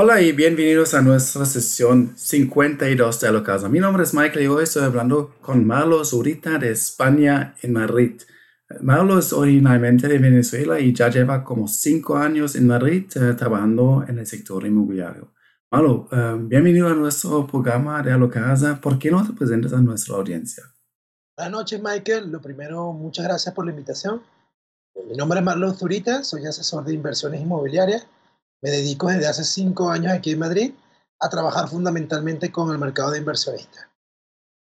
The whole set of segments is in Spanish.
Hola y bienvenidos a nuestra sesión 52 de la casa. Mi nombre es Michael y hoy estoy hablando con Marlo Zurita de España en Madrid. Marlo es originalmente de Venezuela y ya lleva como cinco años en Madrid eh, trabajando en el sector inmobiliario. Marlo, eh, bienvenido a nuestro programa de la casa. ¿Por qué no te presentas a nuestra audiencia? Buenas noches, Michael. Lo primero, muchas gracias por la invitación. Mi nombre es Marlo Zurita, soy asesor de inversiones inmobiliarias me dedico desde hace cinco años aquí en Madrid a trabajar fundamentalmente con el mercado de inversionistas.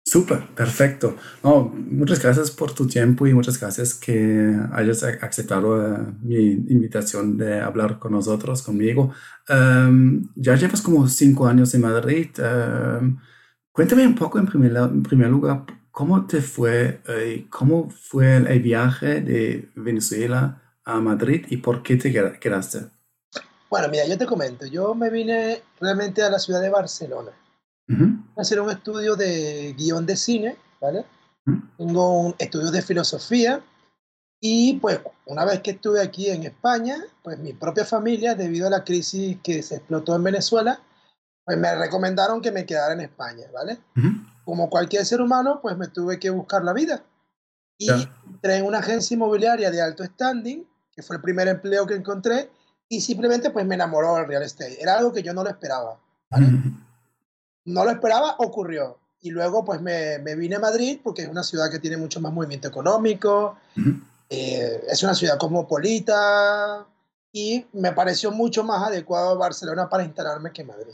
Súper, perfecto. No, muchas gracias por tu tiempo y muchas gracias que hayas aceptado eh, mi invitación de hablar con nosotros, conmigo. Em, ya llevas como cinco años en Madrid. Em, cuéntame un poco en primer, en primer lugar, ¿cómo te fue, eh, cómo fue el viaje de Venezuela a Madrid y por qué te quedaste? Bueno, mira, yo te comento, yo me vine realmente a la ciudad de Barcelona a hacer un estudio de guion de cine, ¿vale? Tengo un estudio de filosofía y pues una vez que estuve aquí en España, pues mi propia familia, debido a la crisis que se explotó en Venezuela, pues me recomendaron que me quedara en España, ¿vale? Como cualquier ser humano, pues me tuve que buscar la vida. Y entré en una agencia inmobiliaria de alto standing, que fue el primer empleo que encontré, y simplemente pues me enamoró del real estate. Era algo que yo no lo esperaba. No lo esperaba, ocurrió. Y luego pues me, me, vine a Madrid porque es una ciudad que tiene mucho más movimiento económico, eh, es una ciudad cosmopolita y me pareció mucho más adecuado Barcelona para instalarme que Madrid.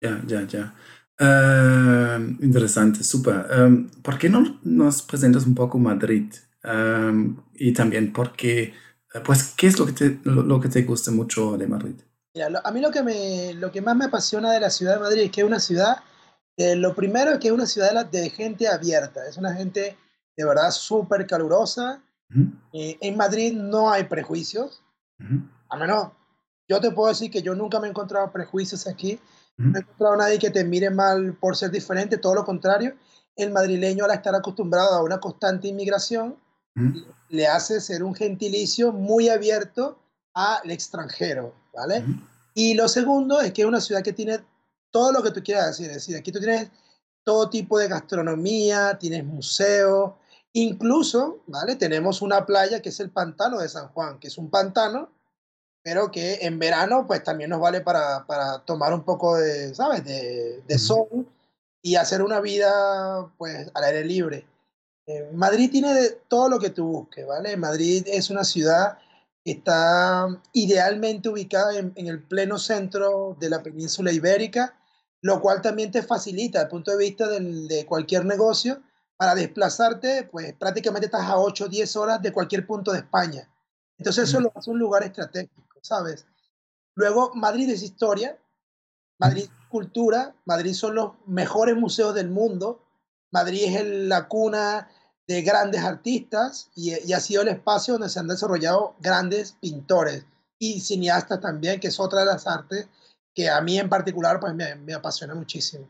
Ya, ya, ya. Uh, interesante, súper. Um, ¿Por qué no nos presentas un poco Madrid? Um, y también por qué pues, ¿qué es lo que te, lo, que te gusta mucho de Madrid? a mí lo que, me, lo que más me apasiona de la ciudad de Madrid es que es una ciudad, eh, lo primero es que es una ciudad de, gente abierta, es una gente de verdad súper calurosa. Eh, en Madrid no hay prejuicios, a menos, yo te puedo decir que yo nunca me he encontrado prejuicios aquí, no he encontrado a nadie que te mire mal por ser diferente, todo lo contrario, el madrileño al estar acostumbrado a una constante inmigración, le hace ser un gentilicio muy abierto al extranjero, ¿vale? Y lo segundo es que es una ciudad que tiene todo lo que tú quieras decir, es decir, aquí tú tienes todo tipo de gastronomía, tienes museos, incluso, ¿vale? Tenemos una playa que es el Pantano de San Juan, que es un pantano, pero que en verano pues también nos vale para, para tomar un poco de, ¿sabes? De, de sol y hacer una vida pues al aire libre. Eh, Madrid tiene todo lo que tú busques, ¿vale? Madrid es una ciudad que está idealmente ubicada en, el pleno centro de la península ibérica, lo cual también te facilita desde el punto de vista de cualquier negocio para desplazarte, pues prácticamente estás a 8 o 10 horas de cualquier punto de España. Entonces eso lo hace un lugar estratégico, ¿sabes? Luego, Madrid es historia, Madrid es cultura, Madrid son los mejores museos del mundo, Madrid es la cuna de grandes artistas y, ha sido el espacio donde se han desarrollado grandes pintores y cineastas también, que es otra de las artes que a mí en particular pues me, apasiona muchísimo.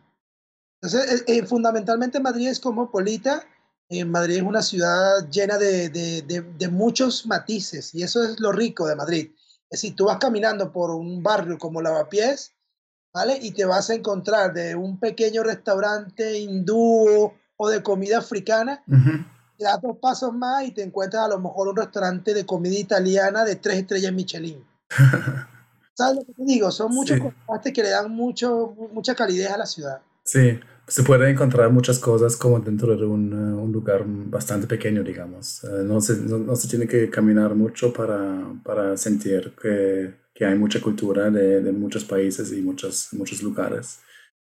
Entonces, eh, eh, fundamentalmente Madrid es cosmopolita, eh, Madrid es una ciudad llena de, de, de, muchos matices y eso es lo rico de Madrid. Es decir, tú vas caminando por un barrio como Lavapiés, ¿vale? Y te vas a encontrar de un pequeño restaurante hindú o de comida africana, te das dos pasos más y te encuentras a lo mejor un restaurante de comida italiana de tres estrellas Michelin. ¿Sabes lo que te digo? Son muchos contrastes que le dan mucho, mucha calidez a la ciudad. Sí, se puede encontrar muchas cosas como dentro de un, eh, un lugar bastante pequeño, digamos. Eh, no, se, no, se tiene que caminar mucho para, para sentir que, que, hay mucha cultura de, de, muchos países y muchos, muchos lugares.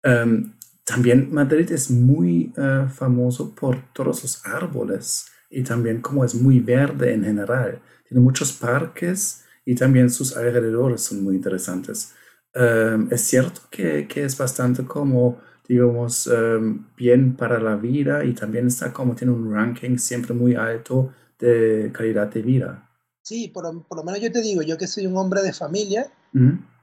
Um, también Madrid es muy uh, famoso por todos sus árboles y también como es muy verde en general. Tiene muchos parques y también sus alrededores son muy interesantes. Um, es cierto que, que, es bastante como, digamos, um, bien para la vida y también está como tiene un ranking siempre muy alto de calidad de vida. Sí, por, por lo menos yo te digo, yo que soy un hombre de familia,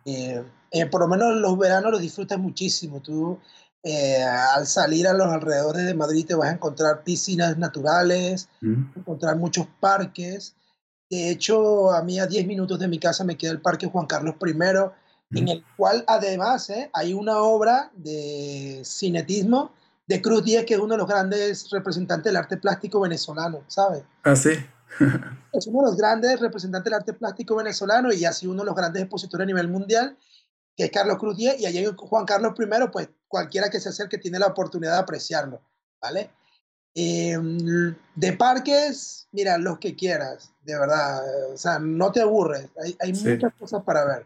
eh, eh, por lo menos los veranos los disfrutas muchísimo. Tú eh, al salir a los alrededores de Madrid te vas a encontrar piscinas naturales, mm. encontrar muchos parques. De hecho, a mí a 10 minutos de mi casa me queda el Parque Juan Carlos I, en el cual además eh, hay una obra de cinetismo de Cruz Díaz, que es uno de los grandes representantes del arte plástico venezolano, ¿sabes? Ah, sí. es uno de los grandes representantes del arte plástico venezolano y ha sido uno de los grandes expositores a nivel mundial, que es Carlos Cruz Díaz, y allí Juan Carlos I, pues cualquiera que se acerque tiene la oportunidad de apreciarlo, ¿vale? Em, de parques, mira, los que quieras, de verdad, o sea, no te aburres, hay, hay muchas cosas para ver.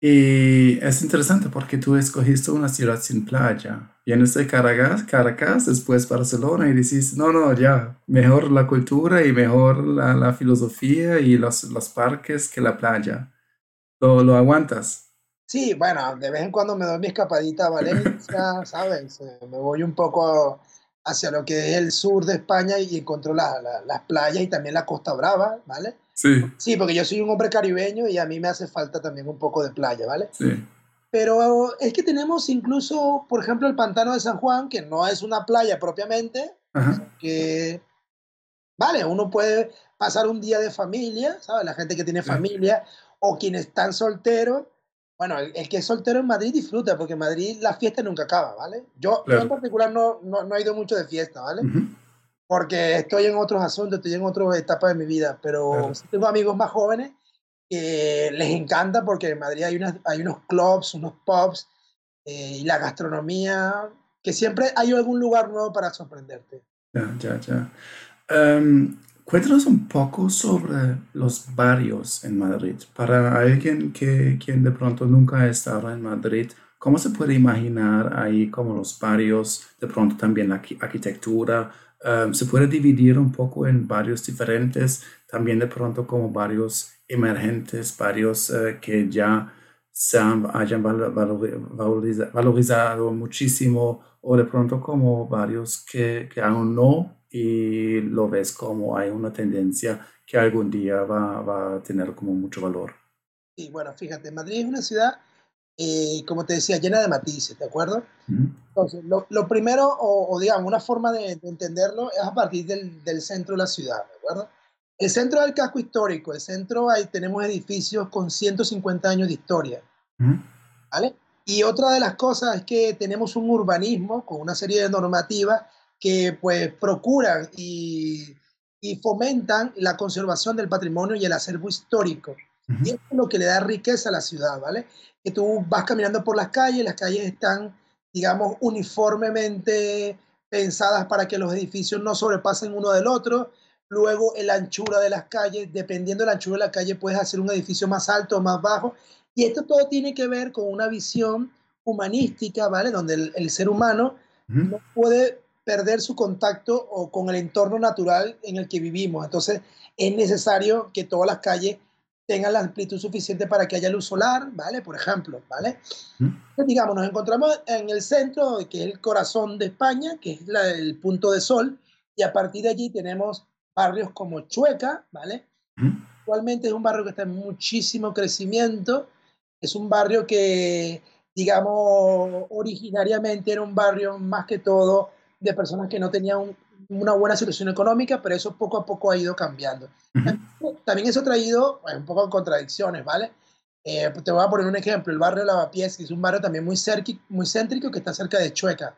Y es interesante porque tú escogiste una ciudad sin playa. Vienes de Caracas, Caracas, después Barcelona y dices, no, no, ya, mejor la cultura y mejor la, la filosofía y los, los, parques que la playa. ¿Lo, ¿Lo, aguantas? Sí, bueno, de vez en cuando me doy mi escapadita a Valencia, ¿sabes? Eh, me voy un poco hacia lo que es el sur de España y encuentro la, las playas y también la Costa Brava, ¿vale? Sí. Sí, porque yo soy un hombre caribeño y a mí me hace falta también un poco de playa, ¿vale? Sí. Pero es que tenemos incluso, por ejemplo, el pantano de San Juan, que no es una playa propiamente, que, vale, uno puede pasar un día de familia, ¿sabes? La gente que tiene familia o quienes están solteros. Bueno, el, que es soltero en Madrid disfruta, porque en Madrid la fiesta nunca acaba, ¿vale? Yo, en particular no, no, no, he ido mucho de fiesta, ¿vale? porque estoy en otros asuntos, estoy en otras etapas de mi vida, pero tengo amigos más jóvenes que les encanta porque en Madrid hay, unas, hay unos clubs, unos pubs eh, y la gastronomía, que siempre hay algún lugar nuevo para sorprenderte. Ya, ya, ya. Um, cuéntanos un poco sobre los barrios en Madrid. Para alguien que quien de pronto nunca ha estado en Madrid, ¿cómo se puede imaginar ahí como los barrios, de pronto también la arquitectura, Em, se puede dividir un poco en varios diferentes, también de pronto como varios emergentes, varios eh, que ya se han, hayan valorizado muchísimo o de pronto como varios que, que aún no y lo ves como hay una tendencia que algún día va, va a tener como mucho valor. Y bueno, fíjate, Madrid es una ciudad eh, como te decía, llena de matices, ¿de acuerdo? Entonces, lo, lo primero, o, digamos, una forma de, entenderlo es a partir del, del, centro de la ciudad, ¿de acuerdo? El centro del casco histórico, el centro, ahí tenemos edificios con 150 años de historia, ¿vale? Y otra de las cosas es que tenemos un urbanismo con una serie de normativas que pues procuran y, y fomentan la conservación del patrimonio y el acervo histórico. Y eso es lo que le da riqueza a la ciudad, ¿vale? Que tú vas caminando por las calles, las calles están, digamos, uniformemente pensadas para que los edificios no sobrepasen uno del otro. Luego, la anchura de las calles, dependiendo de la anchura de la calle, puedes hacer un edificio más alto o más bajo. Y esto todo tiene que ver con una visión humanística, ¿vale? Donde el, ser humano no puede perder su contacto o con el entorno natural en el que vivimos. Entonces, es necesario que todas las calles tengan la amplitud suficiente para que haya luz solar, ¿vale? Por ejemplo, ¿vale? digamos, nos encontramos en el centro, que es el corazón de España, que es el punto de sol, y a partir de allí tenemos barrios como Chueca, ¿vale? Actualmente es un barrio que está en muchísimo crecimiento, es un barrio que, digamos, originariamente era un barrio más que todo de personas que no tenían un, una buena situación económica, pero eso poco a poco ha ido cambiando. También eso ha traído pues, un poco de contradicciones, ¿vale? Eh, te voy a poner un ejemplo, el barrio Lavapiés, que es un barrio también muy, muy céntrico que está cerca de Chueca.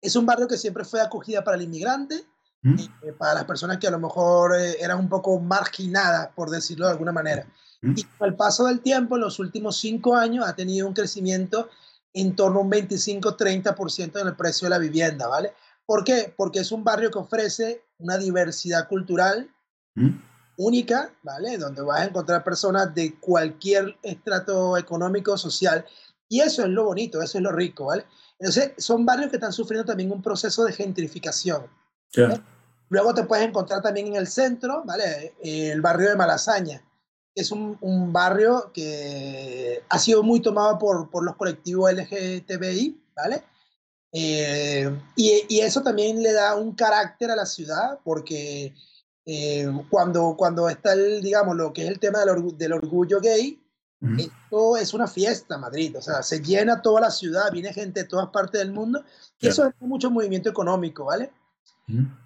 Es un barrio que siempre fue acogida para el inmigrante, eh, para las personas que a lo mejor eh, eran un poco marginadas, por decirlo de alguna manera. Y con el paso del tiempo, en los últimos cinco años, ha tenido un crecimiento en torno a un 25-30% en el precio de la vivienda, ¿vale? ¿Por qué? Porque es un barrio que ofrece una diversidad cultural ¿Mm? única, ¿vale? Donde vas a encontrar personas de cualquier estrato económico, social. Y eso es lo bonito, eso es lo rico, ¿vale? Entonces, son barrios que están sufriendo también un proceso de gentrificación. Luego te puedes encontrar también en el centro, ¿vale? El barrio de Malasaña. Es un, un barrio que ha sido muy tomado por, por los colectivos LGTBI, ¿vale? Eh, y, y, eso también le da un carácter a la ciudad, porque eh, cuando, cuando está, el, digamos, lo que es el tema del, del orgullo gay, esto es una fiesta, Madrid. O sea, se llena toda la ciudad, viene gente de todas partes del mundo, y eso es mucho movimiento económico, ¿vale?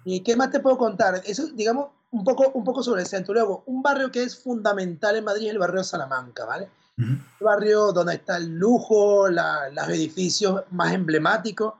¿Y qué más te puedo contar? Eso, digamos, un poco, un poco sobre el centro. Luego, un barrio que es fundamental en Madrid es el barrio de Salamanca, ¿vale? El barrio donde está el lujo, los edificios más emblemáticos,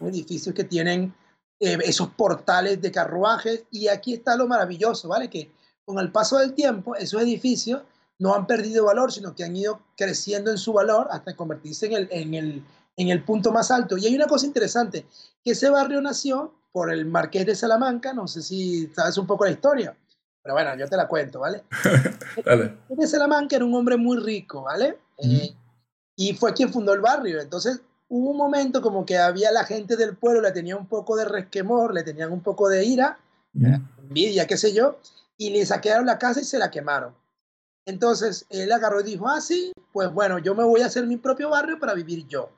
edificios que tienen eh, esos portales de carruajes. Y aquí está lo maravilloso, ¿vale? Que con el paso del tiempo, esos edificios no han perdido valor, sino que han ido creciendo en su valor hasta convertirse en el, en el, en el punto más alto. Y hay una cosa interesante, que ese barrio nació por el marqués de Salamanca, no sé si sabes un poco la historia, pero bueno, yo te la cuento, ¿vale? El marqués de Salamanca era un hombre muy rico, ¿vale? Eh, y fue quien fundó el barrio. Entonces hubo un momento como que había la gente del pueblo, le tenía un poco de resquemor, le tenían un poco de ira, envidia, qué sé yo, y le saquearon la casa y se la quemaron. Entonces él agarró y dijo, ah, sí, pues bueno, yo me voy a hacer mi propio barrio para vivir yo.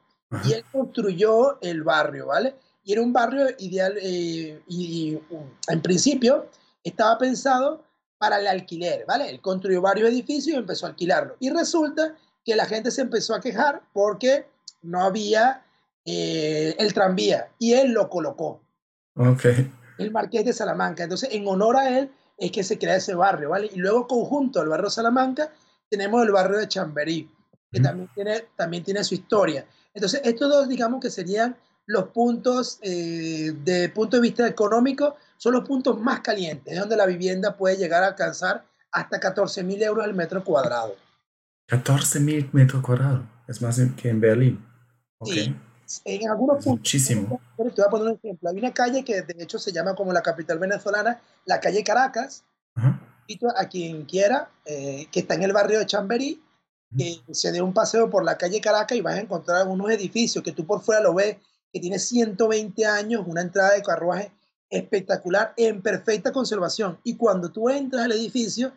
Y él construyó el barrio, ¿vale? Y era un barrio ideal eh, y, en principio estaba pensado para el alquiler, ¿vale? Él construyó varios edificios y empezó a alquilarlo. Y resulta que la gente se empezó a quejar porque no había eh, el tranvía y él lo colocó. Ok. El Marqués de Salamanca. Entonces, en honor a él es que se crea ese barrio, ¿vale? Y luego conjunto al barrio Salamanca tenemos el barrio de Chamberí, que también, tiene, también tiene su historia. Entonces, estos dos, digamos que serían los puntos, eh, de punto de vista económico, son los puntos más calientes, es donde la vivienda puede llegar a alcanzar hasta 14 mil euros al metro cuadrado. 14 mil metros cuadrados, es más que en Berlín. Okay. en algunos puntos. Muchísimo. Te voy a poner un ejemplo. Hay una calle que de hecho se llama como la capital venezolana, la calle Caracas, a quien quiera, eh, que está en el barrio de Chamberí, que se dé un paseo por la calle Caracas y vas a encontrar algunos edificios que tú por fuera lo ves, que tiene 120 años, una entrada de carruaje espectacular, en perfecta conservación. Y cuando tú entras al edificio,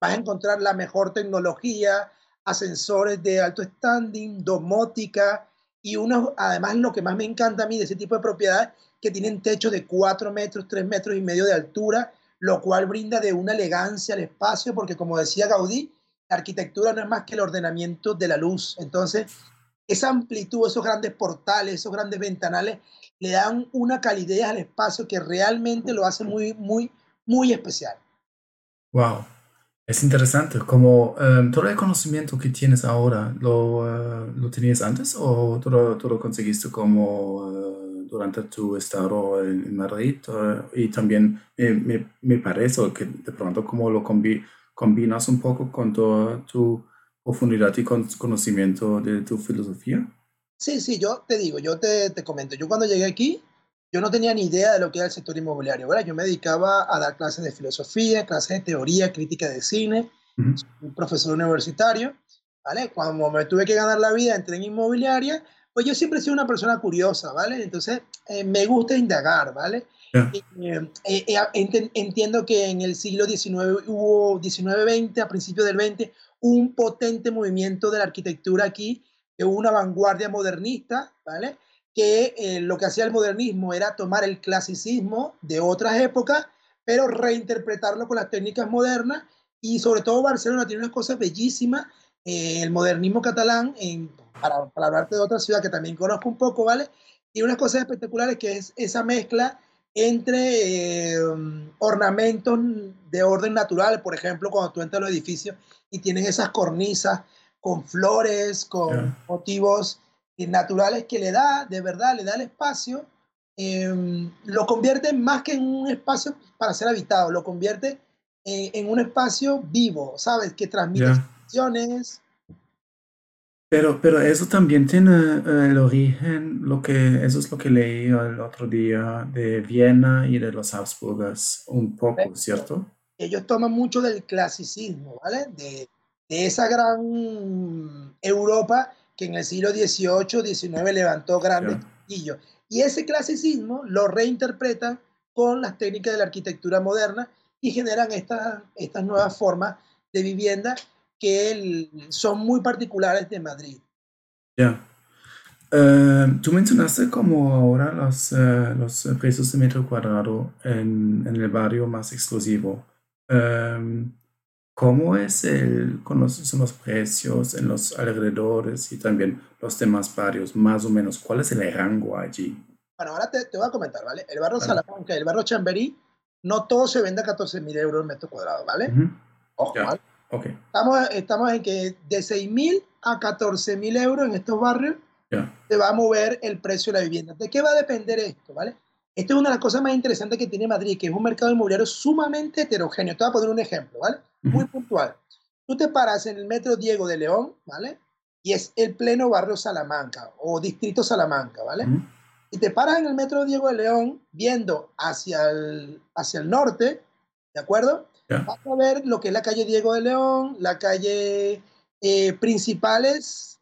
vas a encontrar la mejor tecnología, ascensores de alto standing, domótica y unos, además lo que más me encanta a mí de ese tipo de propiedades, que tienen techos de 4 metros, 3 metros y medio de altura, lo cual brinda de una elegancia al espacio, porque como decía Gaudí, la arquitectura no es más que el ordenamiento de la luz. Entonces, esa amplitud, esos grandes portales, esos grandes ventanales, le dan una calidez al espacio que realmente lo hace muy, muy, muy especial. Wow, es interesante. Como em, todo el conocimiento que tienes ahora, ¿lo, uh, ¿lo tenías antes o tú lo, conseguiste como uh, durante tu estado en, Madrid? Uh, y también me, me, parece que de pronto como lo combinas un poco con toda tu profundidad y conocimiento de tu filosofía. Sí, sí, yo te digo, yo te, te comento, yo cuando llegué aquí, yo no tenía ni idea de lo que era el sector inmobiliario, ¿verdad? Yo me dedicaba a dar clases de filosofía, clases de teoría, crítica de cine, un profesor universitario, ¿vale? Cuando me tuve que ganar la vida, entré en inmobiliaria, pues yo siempre he sido una persona curiosa, ¿vale? Entonces, eh, me gusta indagar, ¿vale? Eh, eh, entiendo que en el siglo XIX hubo 19-20, a principios del 20, un potente movimiento de la arquitectura aquí, hubo una vanguardia modernista, ¿vale? que eh, lo que hacía el modernismo era tomar el clasicismo de otras épocas, pero reinterpretarlo con las técnicas modernas y sobre todo Barcelona tiene unas cosas bellísimas, eh, el modernismo catalán, en, para, para, hablarte de otra ciudad que también conozco un poco, ¿vale? Tiene unas cosas espectaculares que es esa mezcla entre eh, ornamentos de orden natural, por ejemplo, cuando tú entras a los edificios y tienen esas cornisas con flores, con motivos naturales que le da, de verdad, le da el espacio, em, lo convierte más que en un espacio para ser habitado, lo convierte en, un espacio vivo, ¿sabes? Que transmite sensaciones. Pero, pero eso también tiene eh, el origen, lo que, eso es lo que leí el otro día de Viena y de los Habsburgas, un poco, ¿cierto? Ellos toman mucho del clasicismo, ¿vale? De, de esa gran Europa que en el siglo XVIII, XIX levantó grandes castillos. Y ese clasicismo lo reinterpretan con las técnicas de la arquitectura moderna y generan estas, estas nuevas formas de vivienda que son muy particulares de Madrid. Ya. Eh, tú mencionaste como ahora los, eh, los precios de metro cuadrado en, en, el barrio más exclusivo. Eh, ¿Cómo es el, son los precios en los alrededores y también los demás barrios, más o menos? ¿Cuál es el rango allí? Bueno, ahora te, te voy a comentar, ¿vale? El barrio Salamanca, el barrio Chamberí, no todo se vende a 14 mil euros el metro cuadrado, ¿vale? Ojo, ¿vale? Okay. Estamos, estamos en que de 6.000 a 14.000 euros en estos barrios se va a mover el precio de la vivienda. ¿De qué va a depender esto? ¿vale? Esto es una de las cosas más interesantes que tiene Madrid, que es un mercado inmobiliario sumamente heterogéneo. Te voy a poner un ejemplo, ¿vale? Muy puntual. Tú te paras en el metro Diego de León, ¿vale? Y es el pleno barrio Salamanca o distrito Salamanca, ¿vale? Y te paras en el metro Diego de León viendo hacia el, hacia el norte, ¿de acuerdo? Vas a ver lo que es la calle Diego de León, la calle eh, principales,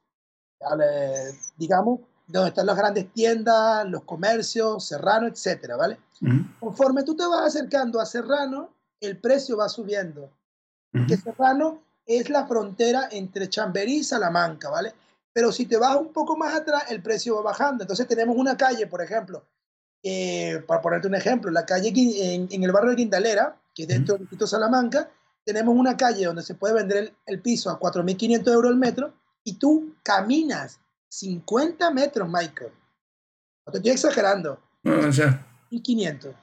digamos, donde están las grandes tiendas, los comercios, Serrano, etcétera, ¿vale? Conforme tú te vas acercando a Serrano, el precio va subiendo. Que Serrano es la frontera entre Chamberí y Salamanca, ¿vale? Pero si te vas un poco más atrás, el precio va bajando. Entonces tenemos una calle, por ejemplo, eh, para ponerte un ejemplo, la calle en, en, el barrio de Quindalera, que es dentro del distrito Salamanca, tenemos una calle donde se puede vender el, el piso a 4.500 euros el metro y tú caminas 50 metros, Michael. No te estoy exagerando. No, ya. 1.500.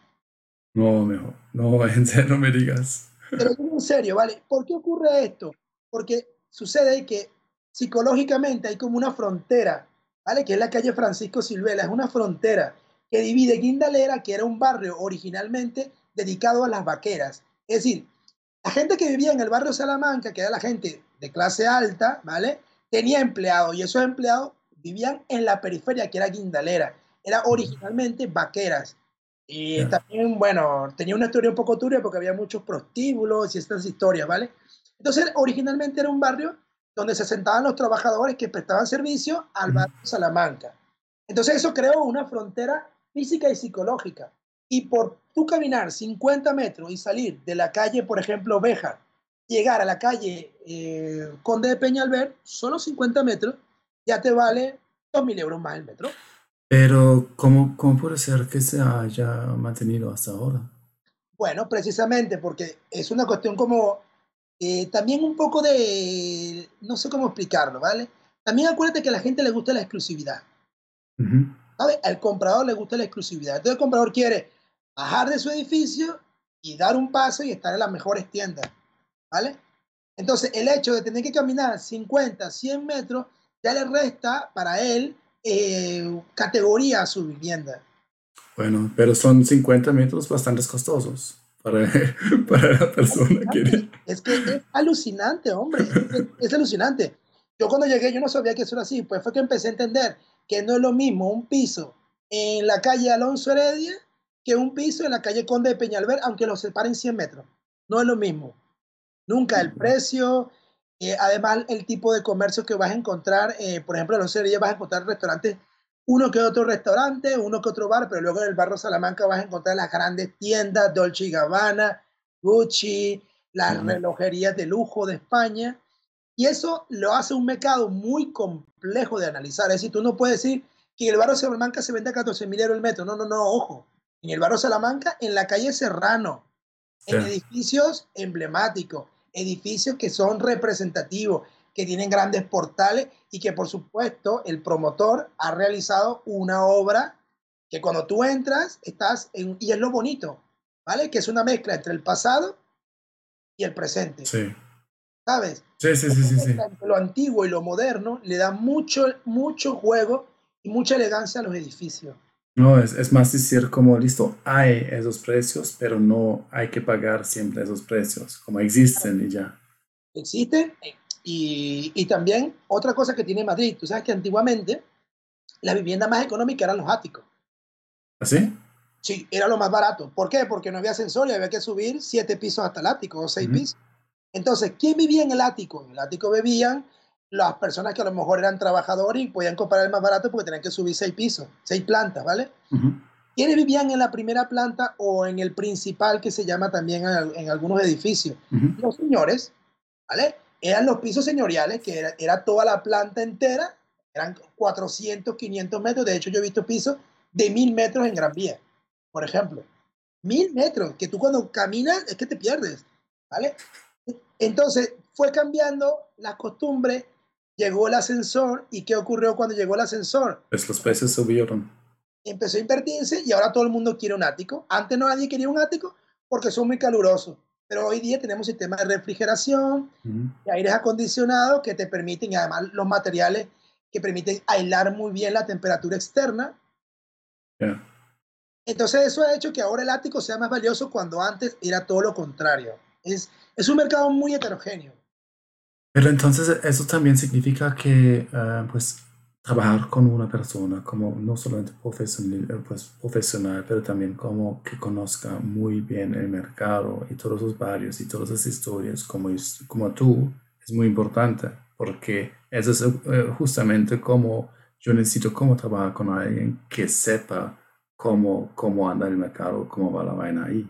No, mejor. No, en serio, no me digas. Pero en serio, ¿vale? ¿Por qué ocurre esto? Porque sucede que psicológicamente hay como una frontera, ¿vale? Que es la calle Francisco Silvela, es una frontera que divide Guindalera, que era un barrio originalmente dedicado a las vaqueras. Es decir, la gente que vivía en el barrio Salamanca, que era la gente de clase alta, ¿vale? Tenía empleados y esos empleados vivían en la periferia, que era Guindalera. Era originalmente vaqueras. Y también, bueno, tenía una historia un poco turbia porque había muchos prostíbulos y estas historias, ¿vale? Entonces, originalmente era un barrio donde se sentaban los trabajadores que prestaban servicio al barrio Salamanca. Entonces, eso creó una frontera física y psicológica. Y por tú caminar 50 metros y salir de la calle, por ejemplo, Béjar, llegar a la calle eh, Conde de Peñalver, solo 50 metros, ya te vale 2.000 euros más el metro. Pero, ¿cómo, ¿cómo puede ser que se haya mantenido hasta ahora? Bueno, precisamente porque es una cuestión como eh, también un poco de, no sé cómo explicarlo, ¿vale? También acuérdate que a la gente le gusta la exclusividad. ¿Sabes? Al comprador le gusta la exclusividad. Entonces el comprador quiere bajar de su edificio y dar un paso y estar en las mejores tiendas, ¿vale? Entonces el hecho de tener que caminar 50, 100 metros ya le resta para él eh, categoría a su vivienda. Bueno, pero son 50 metros bastante costosos para, para la persona que... Es que es alucinante, hombre, es, alucinante. Yo cuando llegué yo no sabía que eso era así, pues fue que empecé a entender que no es lo mismo un piso en la calle Alonso Heredia que un piso en la calle Conde de Peñalver, aunque los separen 100 metros. No es lo mismo. Nunca el precio, eh, además, el tipo de comercio que vas a encontrar, eh, por ejemplo, en los vas a encontrar restaurantes, uno que otro restaurante, uno que otro bar, pero luego en el barrio Salamanca vas a encontrar las grandes tiendas, Dolce Gabbana, Gucci, las relojerías de lujo de España. Y eso lo hace un mercado muy complejo de analizar. Es decir, tú no puedes decir que el barrio Salamanca se vende a 14 mil euros el metro. No, no, no, ojo. En el barrio Salamanca, en la calle Serrano, en edificios emblemáticos, edificios que son representativos, que tienen grandes portales y que por supuesto el promotor ha realizado una obra que cuando tú entras estás en, y es lo bonito, ¿vale? Que es una mezcla entre el pasado y el presente. Sí. ¿Sabes? Sí, sí, sí, sí, Lo antiguo y lo moderno le da mucho, mucho juego y mucha elegancia a los edificios. No, es, es, más decir como, listo, hay esos precios, pero no hay que pagar siempre esos precios, como existen y ya. Existen. Y, y también otra cosa que tiene Madrid, tú sabes que antiguamente la vivienda más económica eran los áticos. ¿Así? ¿Ah, sí, era lo más barato. ¿Por qué? Porque no había ascensor y había que subir siete pisos hasta el ático o seis pisos. Entonces, ¿quién vivía en el ático? En el ático vivían las personas que a lo mejor eran trabajadores y podían comprar el más barato porque tenían que subir seis pisos, seis plantas, ¿vale? ¿Quiénes vivían en la primera planta o en el principal que se llama también en, algunos edificios? Los señores, ¿vale? Eran los pisos señoriales, que era, era, toda la planta entera, eran 400, 500 metros. De hecho, yo he visto pisos de mil metros en Gran Vía, por ejemplo. Mil metros, que tú cuando caminas es que te pierdes, ¿vale? Entonces fue cambiando la costumbre llegó el ascensor y ¿qué ocurrió cuando llegó el ascensor? Pues los precios subieron. Empezó a invertirse y ahora todo el mundo quiere un ático. Antes no nadie quería un ático porque son muy calurosos. pero hoy día tenemos sistemas de refrigeración y aires acondicionados que te permiten, y además los materiales que permiten aislar muy bien la temperatura externa. Entonces eso ha hecho que ahora el ático sea más valioso cuando antes era todo lo contrario. Es, es un mercado muy heterogéneo. Pero entonces eso también significa que uh, pues trabajar con una persona como no solamente profesional, eh, pues, profesional, pero también como que conozca muy bien el mercado y todos los barrios y todas las historias como, como tú, es muy importante porque eso es eh, justamente como yo necesito como trabajar con alguien que sepa cómo, cómo anda el mercado, cómo va la vaina ahí.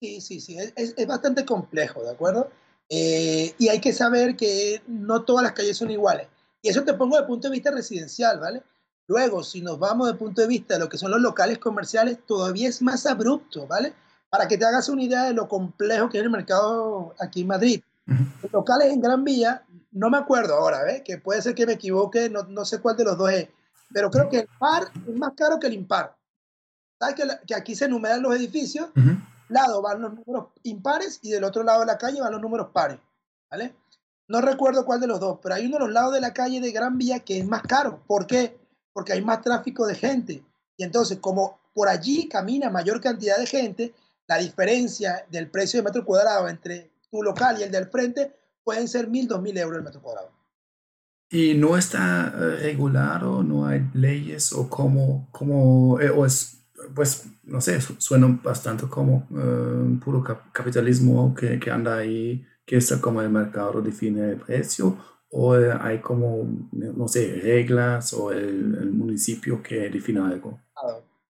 Sí, sí, sí, es, es bastante complejo, ¿de acuerdo? Eh, y hay que saber que no todas las calles son iguales. Y eso te pongo de punto de vista residencial, ¿vale? Luego, si nos vamos de punto de vista de lo que son los locales comerciales, todavía es más abrupto, ¿vale? Para que te hagas una idea de lo complejo que es el mercado aquí en Madrid. Los locales en Gran Vía, no me acuerdo ahora, ¿ves? Que puede ser que me equivoque, no, no, sé cuál de los dos es, pero creo que el par es más caro que el impar. ¿Sabes que, que aquí se enumeran los edificios? Lado van los números impares y del otro lado de la calle van los números pares, ¿vale? No recuerdo cuál de los dos, pero hay uno de los lados de la calle de Gran Vía que es más caro. ¿Por qué? Porque hay más tráfico de gente. Y entonces, como por allí camina mayor cantidad de gente, la diferencia del precio de metro cuadrado entre tu local y el del frente pueden ser mil, dos mil euros el metro cuadrado. ¿Y no está eh, regulado? ¿No hay leyes? ¿O cómo, cómo eh, o es pues, no sé, suena bastante como uh, puro capitalismo que, que, anda ahí, que es como el mercado define el precio, o hay como, no sé, reglas o el, el municipio que define algo.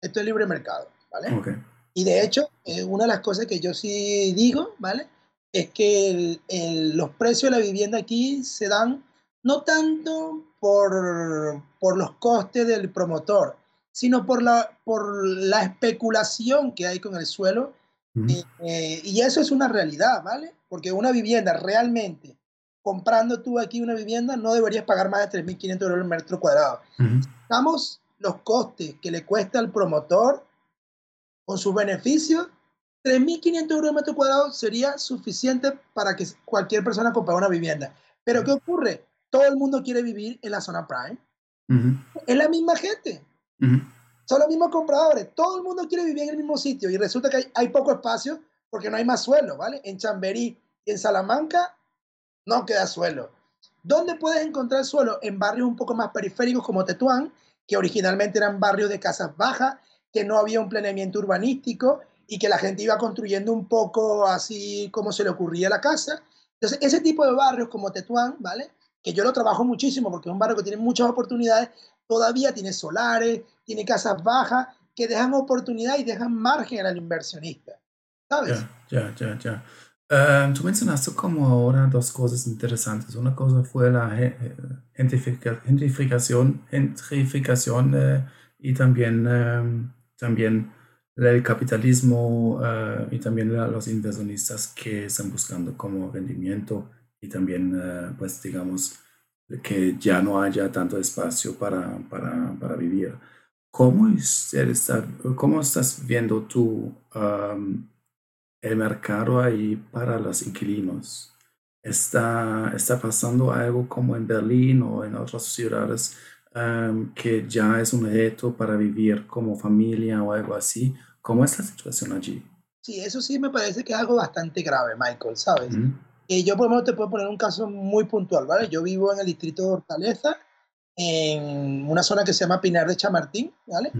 Esto es libre mercado, ¿vale? Okay. Y de hecho, eh, una de las cosas que yo sí digo, ¿vale? Es que el, el, los precios de la vivienda aquí se dan no tanto por, por los costes del promotor, sino por la, por la especulación que hay con el suelo. Eh, eh, y eso es una realidad, ¿vale? Porque una vivienda realmente, comprando tú aquí una vivienda, no deberías pagar más de 3.500 euros el metro cuadrado. Estamos los costes que le cuesta al promotor con sus beneficios, 3.500 euros el metro cuadrado sería suficiente para que cualquier persona compre una vivienda. Pero ¿qué ocurre? Todo el mundo quiere vivir en la zona prime. Es la misma gente. Son los mismos compradores. Todo el mundo quiere vivir en el mismo sitio y resulta que hay, poco espacio porque no hay más suelo, ¿vale? En Chamberí y en Salamanca no queda suelo. ¿Dónde puedes encontrar suelo? En barrios un poco más periféricos como Tetuán, que originalmente eran barrios de casas bajas, que no había un planeamiento urbanístico y que la gente iba construyendo un poco así como se le ocurría la casa. Entonces, ese tipo de barrios como Tetuán, ¿vale? Que yo lo trabajo muchísimo porque es un barrio que tiene muchas oportunidades, todavía tiene solares, tiene casas bajas que dejan oportunidad y dejan margen al inversionista. ¿Sabes? Ya, ya, ya, em, tú mencionaste como ahora dos cosas interesantes. Una cosa fue la gentrificación, gentrificación eh, y también, em, también el capitalismo eh, y también los inversionistas que están buscando como rendimiento y también, eh, pues digamos, que ya no haya tanto espacio para, para, para vivir. ¿Cómo, está, ¿Cómo estás viendo tú el mercado ahí para los inquilinos? ¿Está, ¿Está pasando algo como en Berlín o en otras ciudades que ya es un reto para vivir como familia o algo así? ¿Cómo es la situación allí? Sí, eso sí me parece que es algo bastante grave, Michael, ¿sabes? Eh, yo por ejemplo te puedo poner un caso muy puntual, ¿vale? Yo vivo en el distrito de Hortaleza, en una zona que se llama Pinar de Chamartín, ¿vale?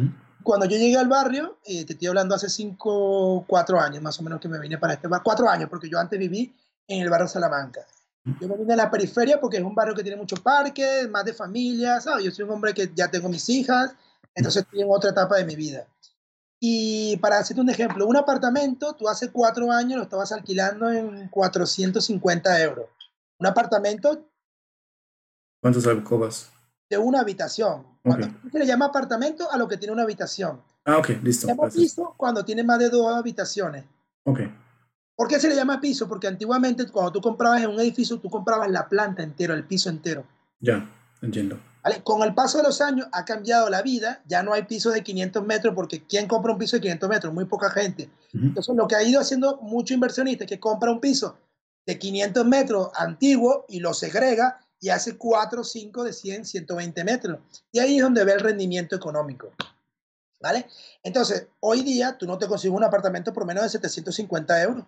Cuando yo llegué al barrio, eh, te estoy hablando hace 5, 4 años más o menos que me vine para este barrio, 4 años, porque yo antes viví en el barrio Salamanca. Yo me vine a la periferia porque es un barrio que tiene muchos parques, más de familia, ¿sabes? Yo soy un hombre que ya tengo mis hijas, entonces estoy en otra etapa de mi vida. Y para hacerte un ejemplo, un apartamento, tú hace cuatro años lo estabas alquilando en 450 euros. Un apartamento. ¿Cuántos alcobas? De una habitación. Cuando se le llama apartamento a lo que tiene una habitación. Ah, ok, listo. Se llama piso cuando tiene más de dos habitaciones. Ok. ¿Por qué se le llama piso? Porque antiguamente cuando tú comprabas en un edificio, tú comprabas la planta entera, el piso entero. Ya, entiendo. ¿Vale? Con el paso de los años ha cambiado la vida, ya no hay pisos de 500 metros, porque ¿quién compra un piso de 500 metros? Muy poca gente. Entonces, lo que ha ido haciendo mucho inversionista es que compra un piso de 500 metros antiguo y lo segrega y hace 4 5 de 100, 120 metros. Y ahí es donde ve el rendimiento económico. ¿Vale? Entonces, hoy día tú no te consigues un apartamento por menos de 750 euros.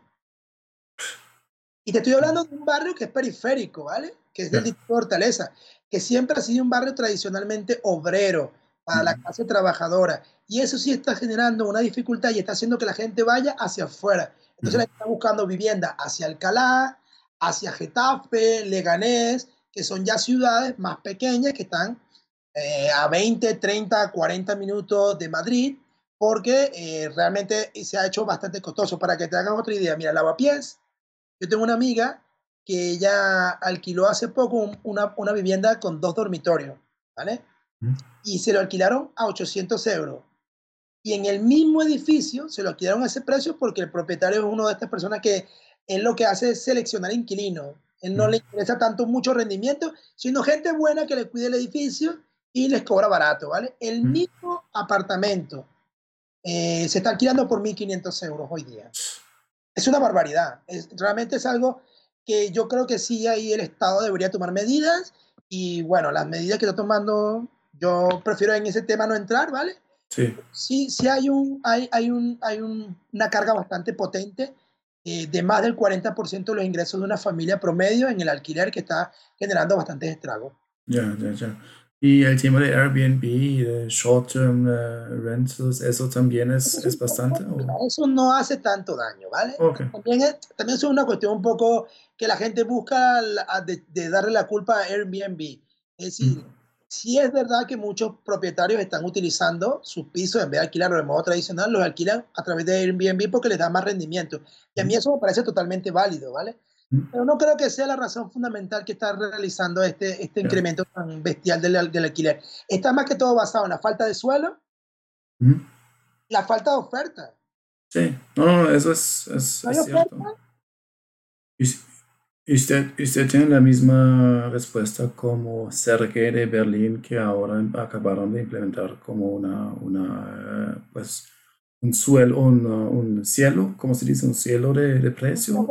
Y te estoy hablando de un barrio que es periférico, ¿vale? Que es del distrito de Fortaleza, que siempre ha sido un barrio tradicionalmente obrero para la clase trabajadora. Y eso sí está generando una dificultad y está haciendo que la gente vaya hacia afuera. Entonces, la está buscando vivienda hacia Alcalá, hacia Getafe, Leganés, que son ya ciudades más pequeñas que están eh, a 20, 30, 40 minutos de Madrid, porque eh, realmente se ha hecho bastante costoso. Para que te hagan otra idea, mira, Lavapiés, yo tengo una amiga que ella alquiló hace poco una, una vivienda con dos dormitorios, ¿vale? Y se lo alquilaron a 800 euros. Y en el mismo edificio se lo alquilaron a ese precio porque el propietario es uno de estas personas que él lo que hace es seleccionar inquilinos. Él no le interesa tanto mucho rendimiento, sino gente buena que le cuide el edificio y les cobra barato, ¿vale? El mismo apartamento eh, se está alquilando por 1.500 euros hoy día. Es una barbaridad. Es, realmente es algo que yo creo que sí ahí el Estado debería tomar medidas y bueno, las medidas que está tomando, yo prefiero en ese tema no entrar, ¿vale? Sí. Sí, sí hay, un, hay, hay, un, hay una carga bastante potente eh, de más del 40% de los ingresos de una familia promedio en el alquiler que está generando bastantes estragos. Ya, ya, ya. Y el tema de Airbnb, de short-term uh, rentals, ¿eso también es, es bastante? Eso no hace tanto daño, ¿vale? También, es, también es una cuestión un poco que la gente busca de, de darle la culpa a Airbnb. Es decir, mm. si es verdad que muchos propietarios están utilizando sus pisos en vez de alquilarlo de modo tradicional, los alquilan a través de Airbnb porque les da más rendimiento. Y a mí mm. eso me parece totalmente válido, ¿vale? Pero no creo que sea la razón fundamental que está realizando este, este incremento tan bestial del, del, alquiler. Está más que todo basado en la falta de suelo, la falta de oferta. Sí, no, eso es, es, cierto. Y, usted, usted tiene la misma respuesta como Sergei de Berlín, que ahora acabaron de implementar como una, una pues, un suelo, un, un, cielo, ¿cómo se dice? Un cielo de, de precio,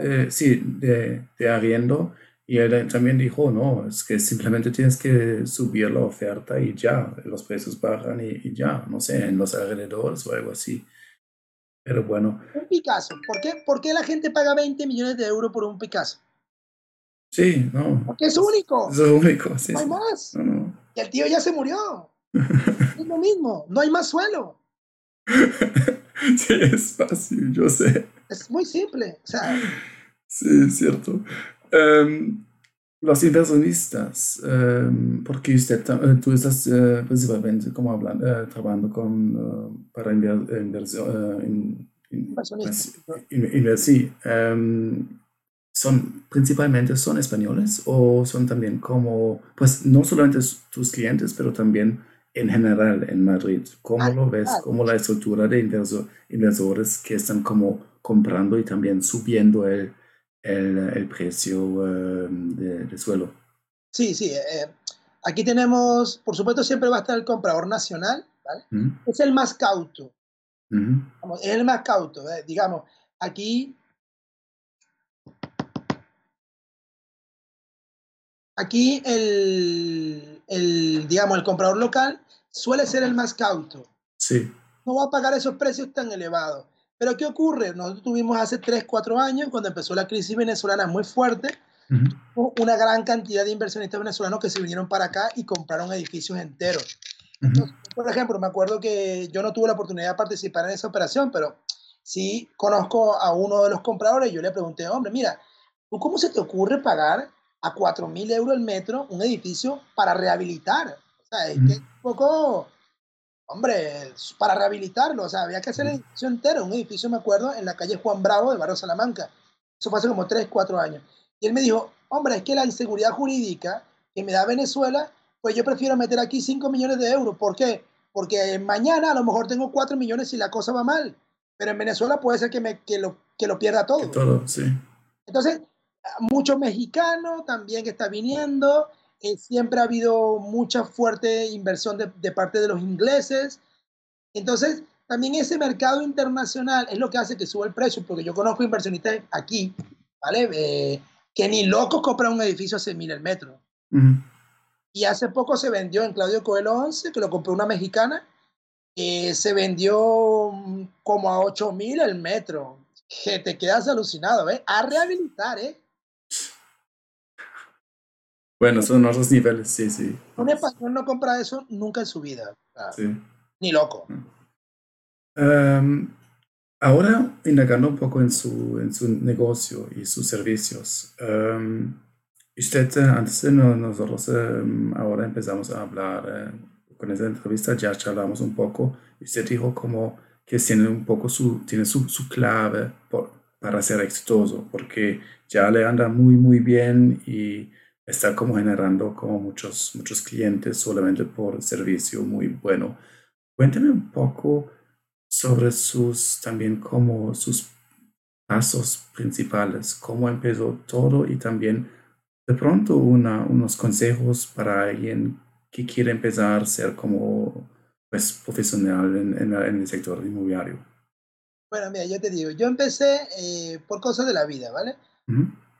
eh, sí, de, de, arriendo. Y él también dijo, no, es que simplemente tienes que subir la oferta y ya, los precios bajan y, ya, no sé, en los alrededores o algo así. Pero bueno. Un Picasso, ¿por qué, ¿por qué la gente paga 20 millones de euros por un Picasso? Sí, no. Porque es único. Es único, sí. No hay más. Y el tío ya se murió. es lo mismo, no hay más suelo. sí, es fácil, yo sé. Es muy simple. O sea, sí, es cierto. Um, los inversionistas, um, porque usted, uh, tú estás uh, principalmente como hablando, uh, trabajando con, para inversión, son principalmente son españoles o son también como, pues no solamente tus clientes, pero también en general en Madrid? ¿Cómo ah, lo ves? ¿Cómo la estructura de inversores que están como comprando y también subiendo el, el, el precio em, de, suelo? Sí, sí. Eh, aquí tenemos, por supuesto, siempre va a estar el comprador nacional, ¿vale? Es el más cauto. es el más cauto, ¿eh? digamos. Aquí aquí el, el, digamos, el comprador local suele ser el más cauto. Sí. No va a pagar esos precios tan elevados. Pero ¿qué ocurre? Nosotros tuvimos hace 3, 4 años, cuando empezó la crisis venezolana muy fuerte, una gran cantidad de inversionistas venezolanos que se vinieron para acá y compraron edificios enteros. por ejemplo, me acuerdo que yo no tuve la oportunidad de participar en esa operación, pero sí conozco a uno de los compradores y yo le pregunté, hombre, mira, cómo se te ocurre pagar a 4 mil euros el metro un edificio para rehabilitar. O sea, es que un poco, hombre, para rehabilitarlo, o sea, había que hacer el edificio entero, un edificio, me acuerdo, en la calle Juan Bravo de Barrio Salamanca. Eso fue hace como 3, 4 años. Y él me dijo, hombre, es que la inseguridad jurídica que me da Venezuela, pues yo prefiero meter aquí 5 millones de euros. ¿Por qué? Porque mañana a lo mejor tengo 4 millones y la cosa va mal. Pero en Venezuela puede ser que, me, que, lo, que lo pierda todo. todo, sí. Entonces, mucho mexicano también que está viniendo eh, siempre ha habido mucha fuerte inversión de, de, parte de los ingleses. Entonces, también ese mercado internacional es lo que hace que suba el precio, porque yo conozco inversionistas aquí, ¿vale? Eh, que ni locos compran un edificio a 6 mil el metro. Y hace poco se vendió en Claudio Coelho 11, que lo compró una mexicana, eh, se vendió como a 8 mil el metro. Que te quedas alucinado, ¿eh? A rehabilitar, ¿eh? Bueno, son otros niveles, sí, sí. Un español no compra eso nunca en su vida. sí. Ni loco. Um, ahora, indagando un poco en su, en su negocio y sus servicios. Um, usted, antes de nosotros, um, ahora empezamos a hablar uh, con esa entrevista, ya charlamos un poco. Usted dijo como que tiene un poco su, tiene su, su clave por, para ser exitoso, porque ya le anda muy, muy bien y está como generando como muchos, muchos clientes solamente por servicio muy bueno. Cuénteme un poco sobre sus también como sus pasos principales, cómo empezó todo y también de pronto una, unos consejos para alguien que quiere empezar a ser como pues, profesional en, en, el sector inmobiliario. Bueno, mira, yo te digo, yo empecé eh, por cosas de la vida, ¿vale?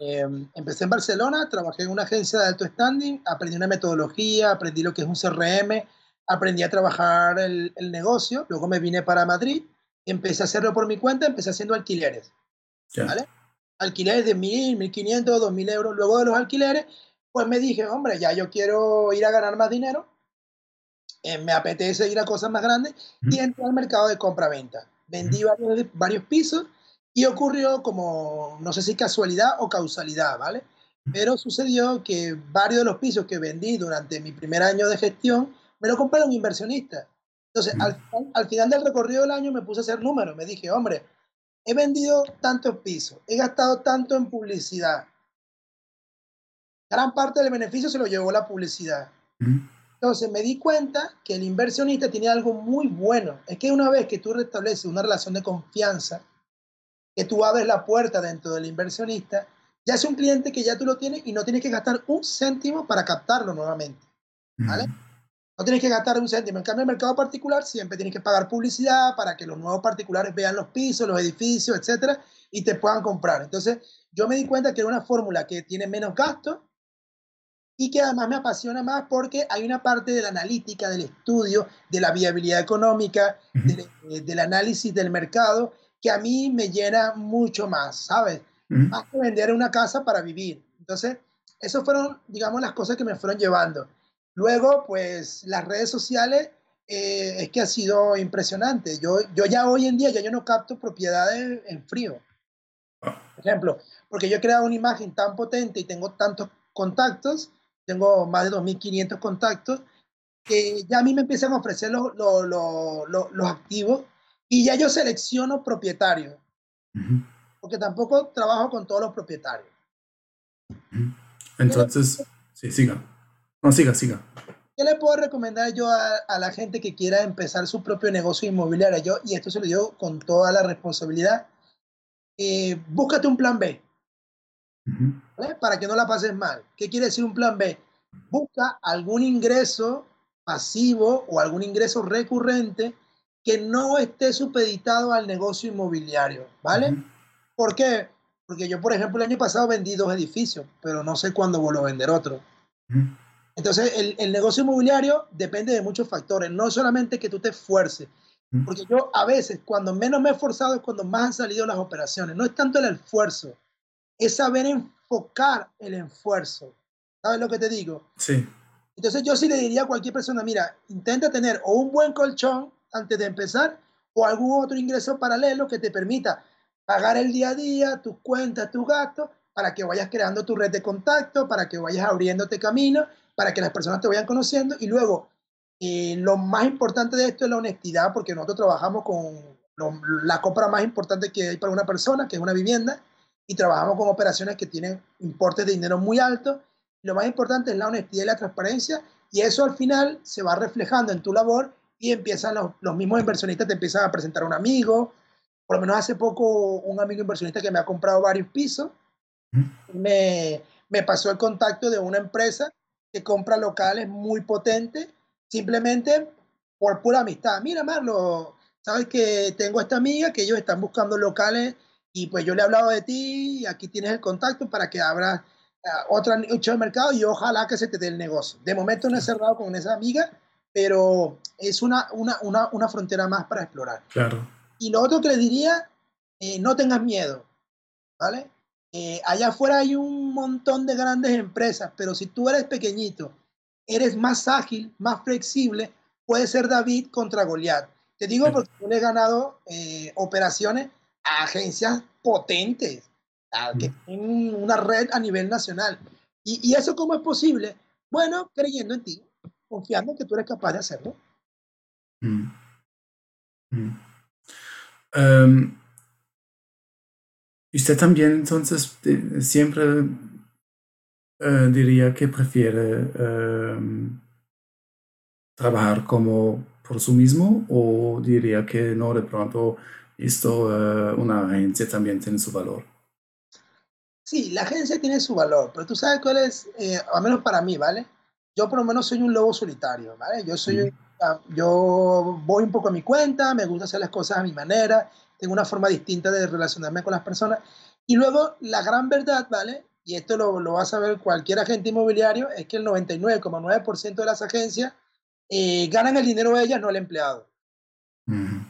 Em, empecé en Barcelona, trabajé en una agencia de alto standing, aprendí una metodología, aprendí lo que es un CRM, aprendí a trabajar el, el negocio, luego me vine para Madrid, empecé a hacerlo por mi cuenta, empecé haciendo alquileres, ¿vale? Alquileres de 1.000, 1.500, 2.000 euros. Luego de los alquileres, pues me dije, hombre, ya yo quiero ir a ganar más dinero, eh, me apetece ir a cosas más grandes y entré al mercado de compra-venta. Vendí varios, varios pisos y ocurrió como, no sé si casualidad o causalidad, ¿vale? Pero sucedió que varios de los pisos que vendí durante mi primer año de gestión me lo compraron inversionistas. Entonces, al, al, final del recorrido del año me puse a hacer números. Me dije, hombre, he vendido tantos pisos, he gastado tanto en publicidad. Gran parte del beneficio se lo llevó la publicidad. Entonces me di cuenta que el inversionista tiene algo muy bueno. Es que una vez que tú restableces una relación de confianza, que tú abres la puerta dentro del inversionista, ya es un cliente que ya tú lo tienes y no tienes que gastar un céntimo para captarlo nuevamente. ¿Vale? No tienes que gastar un céntimo. En cambio, en el mercado particular siempre tienes que pagar publicidad para que los nuevos particulares vean los pisos, los edificios, etcétera, y te puedan comprar. Entonces, yo me di cuenta que era una fórmula que tiene menos gasto y que además me apasiona más porque hay una parte de la analítica, del estudio, de la viabilidad económica, eh, del análisis del mercado que a mí me llena mucho más, ¿sabes? Más que vender una casa para vivir. Entonces, esas fueron, digamos, las cosas que me fueron llevando. Luego, pues, las redes sociales eh, es que ha sido impresionante. Yo, yo ya hoy en día, ya yo no capto propiedades en frío. Por ejemplo, porque yo he creado una imagen tan potente y tengo tantos contactos, tengo más de 2.500 contactos, que ya a mí me empiezan a ofrecer los, los, los, los activos y ya yo selecciono propietarios, porque tampoco trabajo con todos los propietarios. Entonces, sí, siga. No, siga, siga. ¿Qué le puedo recomendar yo a, la gente que quiera empezar su propio negocio inmobiliario? Yo, y esto se lo digo con toda la responsabilidad, eh, búscate un plan B. Para que no la pases mal. ¿Qué quiere decir un plan B? Busca algún ingreso pasivo o algún ingreso recurrente que no esté supeditado al negocio inmobiliario, ¿vale? ¿Por qué? Porque yo, por ejemplo, el año pasado vendí dos edificios, pero no sé cuándo vuelvo a vender otro. Entonces, el, el, negocio inmobiliario depende de muchos factores, no solamente que tú te esfuerces, porque yo a veces, cuando menos me he esforzado, es cuando más han salido las operaciones. No es tanto el esfuerzo, es saber enfocar el esfuerzo. ¿Sabes lo que te digo? Sí. Entonces, yo sí le diría a cualquier persona, mira, intenta tener o un buen colchón antes de empezar o algún otro ingreso paralelo que te permita pagar el día a día, tus cuentas, tus gastos, para que vayas creando tu red de contacto, para que vayas abriéndote camino, para que las personas te vayan conociendo y luego eh, lo más importante de esto es la honestidad, porque nosotros trabajamos con la compra más importante que hay para una persona, que es una vivienda, y trabajamos con operaciones que tienen importes de dinero muy altos. Lo más importante es la honestidad y la transparencia, y eso al final se va reflejando en tu labor y empiezan los, los, mismos inversionistas, te empiezan a presentar a un amigo. Por lo menos hace poco un amigo inversionista que me ha comprado varios pisos me, me pasó el contacto de una empresa que compra locales muy potentes, simplemente por pura amistad. Mira, Marlo, sabes que tengo esta amiga que ellos están buscando locales y pues yo le he hablado de ti y aquí tienes el contacto para que abra uh, otra nicho de mercado y ojalá que se te dé el negocio. De momento no he cerrado con esa amiga, pero es una, una, una, una frontera más para explorar. Claro. Y lo otro que le diría, eh, no tengas miedo, ¿vale? Eh, allá afuera hay un montón de grandes empresas, pero si tú eres pequeñito, eres más ágil, más flexible, puede ser David contra Goliat. Te digo porque yo le he ganado eh, operaciones a agencias potentes, a, que tienen una red a nivel nacional. ¿Y, ¿Y, eso cómo es posible? Bueno, creyendo en ti, confiando en que tú eres capaz de hacerlo. Mm. Mm. Um, usted también entonces siempre uh, diría que prefiere um, trabajar como por sí mismo o diría que no, de pronto esto, uh, una agencia también tiene su valor. Sí, la agencia tiene su valor, pero tú sabes cuál es, eh, al menos para mí, ¿vale? Yo por lo menos soy un lobo solitario, ¿vale? Yo soy, mm. yo voy un poco a mi cuenta, me gusta hacer las cosas a mi manera, tengo una forma distinta de relacionarme con las personas. Y luego, la gran verdad, ¿vale? Y esto lo, lo va a saber cualquier agente inmobiliario, es que el 99,9% de las agencias eh, ganan el dinero ellas, no el empleado. Mm.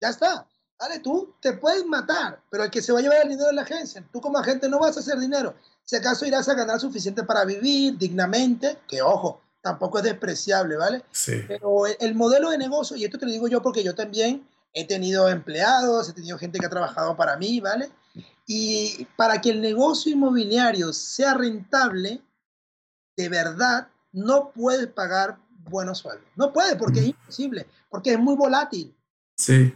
Ya está. Vale, tú te puedes matar, pero el que se va a llevar el dinero es la agencia. Tú como agente no vas a hacer dinero. Si acaso irás a ganar suficiente para vivir dignamente, que ojo, tampoco es despreciable, ¿vale? Sí. Pero el, modelo de negocio, y esto te lo digo yo porque yo también he tenido empleados, he tenido gente que ha trabajado para mí, ¿vale? Y para que el negocio inmobiliario sea rentable, de verdad, no puedes pagar buenos sueldos. No puede, porque es imposible, porque es muy volátil. Sí.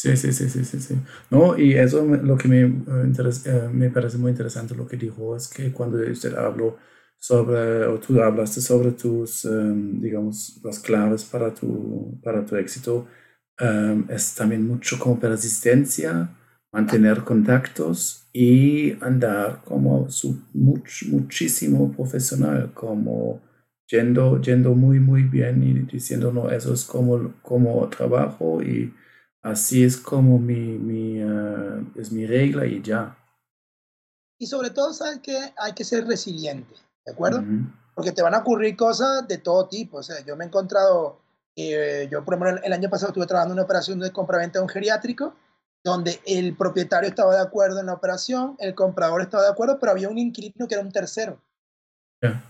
Sí, sí, sí, sí, sí. No, y eso lo que me, eh, eh, me parece muy interesante lo que dijo es que cuando usted habló sobre, o tú hablaste sobre tus, em, digamos, las claves para tu, para tu éxito, em, es también mucho como persistencia, mantener contactos y andar como su, much, muchísimo profesional, como yendo, yendo muy, muy bien y diciendo, no, eso es como, como trabajo y Así es como mi, mi, uh, es mi regla y ya. Y sobre todo, ¿sabes que Hay que ser resiliente, ¿de acuerdo? Porque te van a ocurrir cosas de todo tipo. O sea, yo me he encontrado, eh, yo por ejemplo el año pasado estuve trabajando en una operación de compraventa de un geriátrico, donde el propietario estaba de acuerdo en la operación, el comprador estaba de acuerdo, pero había un inquilino que era un tercero.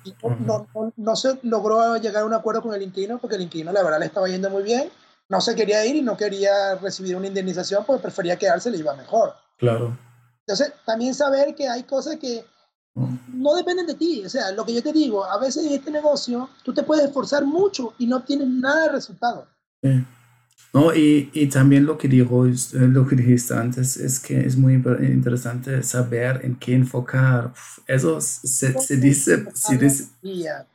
Y no, no, no, se logró llegar a un acuerdo con el inquilino porque el inquilino la verdad le estaba yendo muy bien no se quería ir y no quería recibir una indemnización porque prefería quedarse, le iba mejor. Claro. Entonces, también saber que hay cosas que no dependen de ti. O sea, lo que yo te digo, a veces en este negocio tú te puedes esforzar mucho y no obtienes nada de resultado. Sí. No, y, y, también lo que, digo, eh, lo que dijiste antes es que es muy interesante saber en qué enfocar. Eso se, se dice... Se dice yo ya,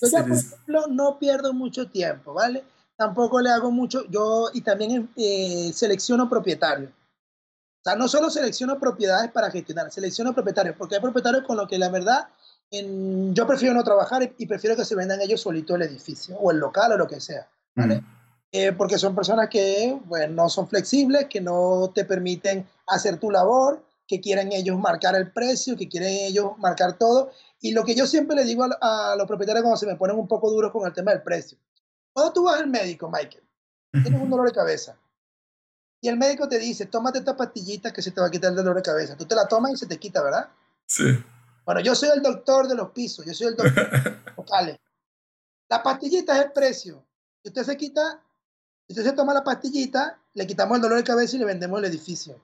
por ejemplo, no pierdo mucho tiempo, ¿vale? Tampoco le hago mucho, yo y también eh, selecciono propietarios. O sea, no solo selecciono propiedades para gestionar, selecciono propietarios, porque hay propietarios con los que la verdad en, yo prefiero no trabajar y, prefiero que se vendan ellos solito el edificio o el local o lo que sea, ¿vale? Mm. Eh, porque son personas que bueno, no son flexibles, que no te permiten hacer tu labor, que quieren ellos marcar el precio, que quieren ellos marcar todo. Y lo que yo siempre le digo a, a los propietarios cuando se me ponen un poco duros con el tema del precio, cuando tú vas al médico, Michael, tienes un dolor de cabeza, y el médico te dice, tómate esta pastillita que se te va a quitar el dolor de cabeza. Tú te la tomas y se te quita, ¿verdad? Sí. Bueno, yo soy el doctor de los pisos, yo soy el doctor vocales. La pastillita es el precio. Si usted se quita, si usted se toma la pastillita, le quitamos el dolor de cabeza y le vendemos el edificio.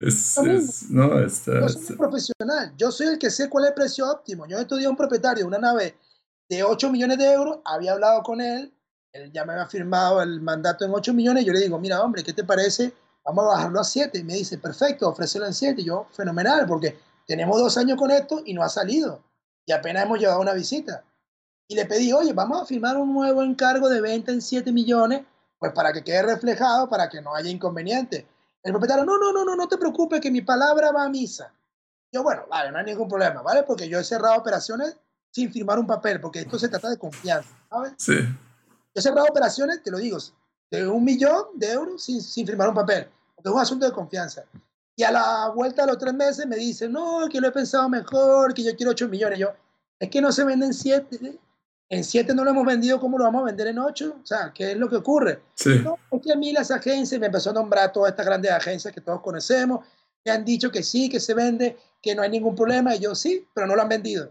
Es, no, está, yo soy un profesional, yo soy el que sé cuál es el precio óptimo. Yo estudié a un propietario de una nave de 8 millones de euros, había hablado con él, él ya me había firmado el mandato en 8 millones, yo le digo, mira hombre, ¿qué te parece? Vamos a bajarlo a 7. Y me dice, perfecto, ofrécelo en 7. Y yo, fenomenal, porque tenemos dos años con esto y no ha salido. Y apenas hemos llevado una visita. Y le pedí, oye, vamos a firmar un nuevo encargo de venta en 7 millones, pues para que quede reflejado, para que no haya inconveniente. El propietario, no, no, no, no, no te preocupes, que mi palabra va a misa. Yo, bueno, vale, no hay ningún problema, ¿vale? Porque yo he cerrado operaciones sin firmar un papel, porque esto se trata de confianza, ¿sabes? Sí. Yo he cerrado operaciones, te lo digo, de un millón de euros sin, sin firmar un papel, porque es un asunto de confianza. Y a la vuelta de los tres meses me dice, no, que lo he pensado mejor, que yo quiero 8 millones. Yo, es que no se venden 7. En 7 no lo hemos vendido, ¿cómo lo vamos a vender en 8? O sea, ¿qué es lo que ocurre? Sí. No, es que a mí las agencias, me empezó a nombrar todas estas grandes agencias que todos conocemos, me han dicho que sí, que se vende, que no hay ningún problema. Y yo, sí, pero no lo han vendido.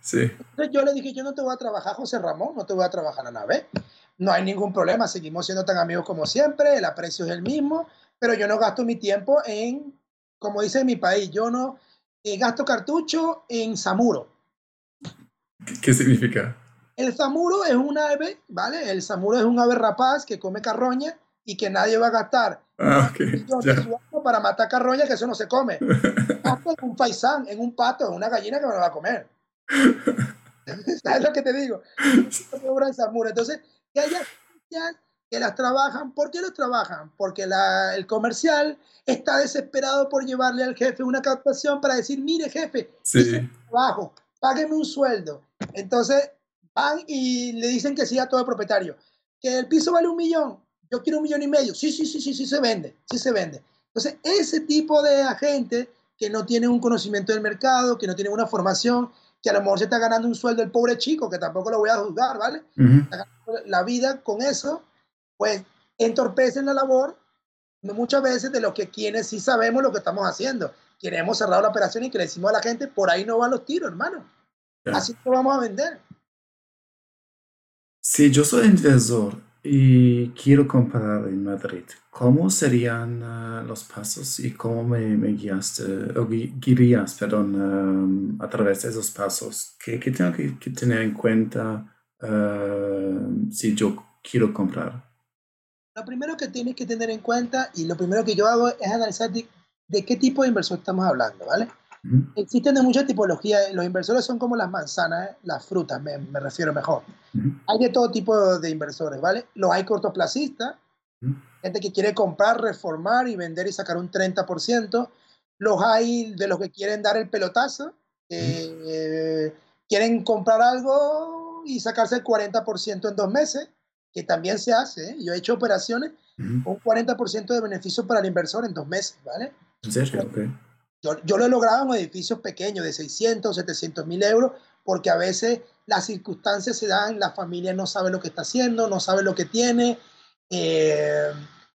Sí. Entonces yo le dije, yo no te voy a trabajar, José Ramón, no te voy a trabajar a la vez. No hay ningún problema, seguimos siendo tan amigos como siempre, el aprecio es el mismo, pero yo no gasto mi tiempo en, como dice en mi país, yo no eh, gasto cartucho en samuro. ¿Qué significa? El samuro es un ave, ¿vale? El samuro es un ave rapaz que come carroña y que nadie va a gastar. Ah, ok. Yo para matar carroña, que eso no se come. En un faisán, en un pato, en una gallina que me lo va a comer. ¿Sabes lo que te digo? Entonces, que haya que las trabajan. ¿Por qué las trabajan? Porque la, el comercial está desesperado por llevarle al jefe una captación para decir, mire jefe, sí. trabajo, págueme un sueldo. Entonces van y le dicen que sí a todo el propietario. Que el piso vale un millón, yo quiero un millón y medio. Sí, sí, sí, sí, sí se vende, sí se vende. Entonces ese tipo de agente que no tiene un conocimiento del mercado, que no tiene una formación, que a lo mejor se está ganando un sueldo el pobre chico, que tampoco lo voy a juzgar, ¿vale? La vida con eso, pues entorpecen la labor muchas veces de lo que quienes sí sabemos lo que estamos haciendo. Queremos cerrar la operación y que le decimos a la gente, por ahí no van los tiros, hermano. Así que vamos a vender. Si yo soy inversor y quiero comprar en Madrid, ¿cómo serían uh, los pasos y cómo me, me guiaste, o guiarías, perdón, uh, a través de esos pasos? ¿Qué, qué tengo que, que, tener en cuenta uh, si yo quiero comprar? Lo primero que tienes que tener en cuenta y lo primero que yo hago es analizar de, de qué tipo de inversor estamos hablando, ¿vale? Uh -huh. Existen de muchas tipologías, los inversores son como las manzanas, las frutas, me, me refiero mejor. Uh -huh. Hay de todo tipo de inversores, ¿vale? Los hay cortoplacistas, uh -huh. gente que quiere comprar, reformar y vender y sacar un 30%. Los hay de los que quieren dar el pelotazo, eh, quieren comprar algo y sacarse el 40% en dos meses que también se hace. ¿eh? Yo he hecho operaciones con un 40% de beneficio para el inversor en dos meses, ¿vale? ¿En serio? Okay. Yo, yo, lo he logrado en edificios pequeños de 600, 700 mil euros, porque a veces las circunstancias se dan, la familia no sabe lo que está haciendo, no sabe lo que tiene, eh,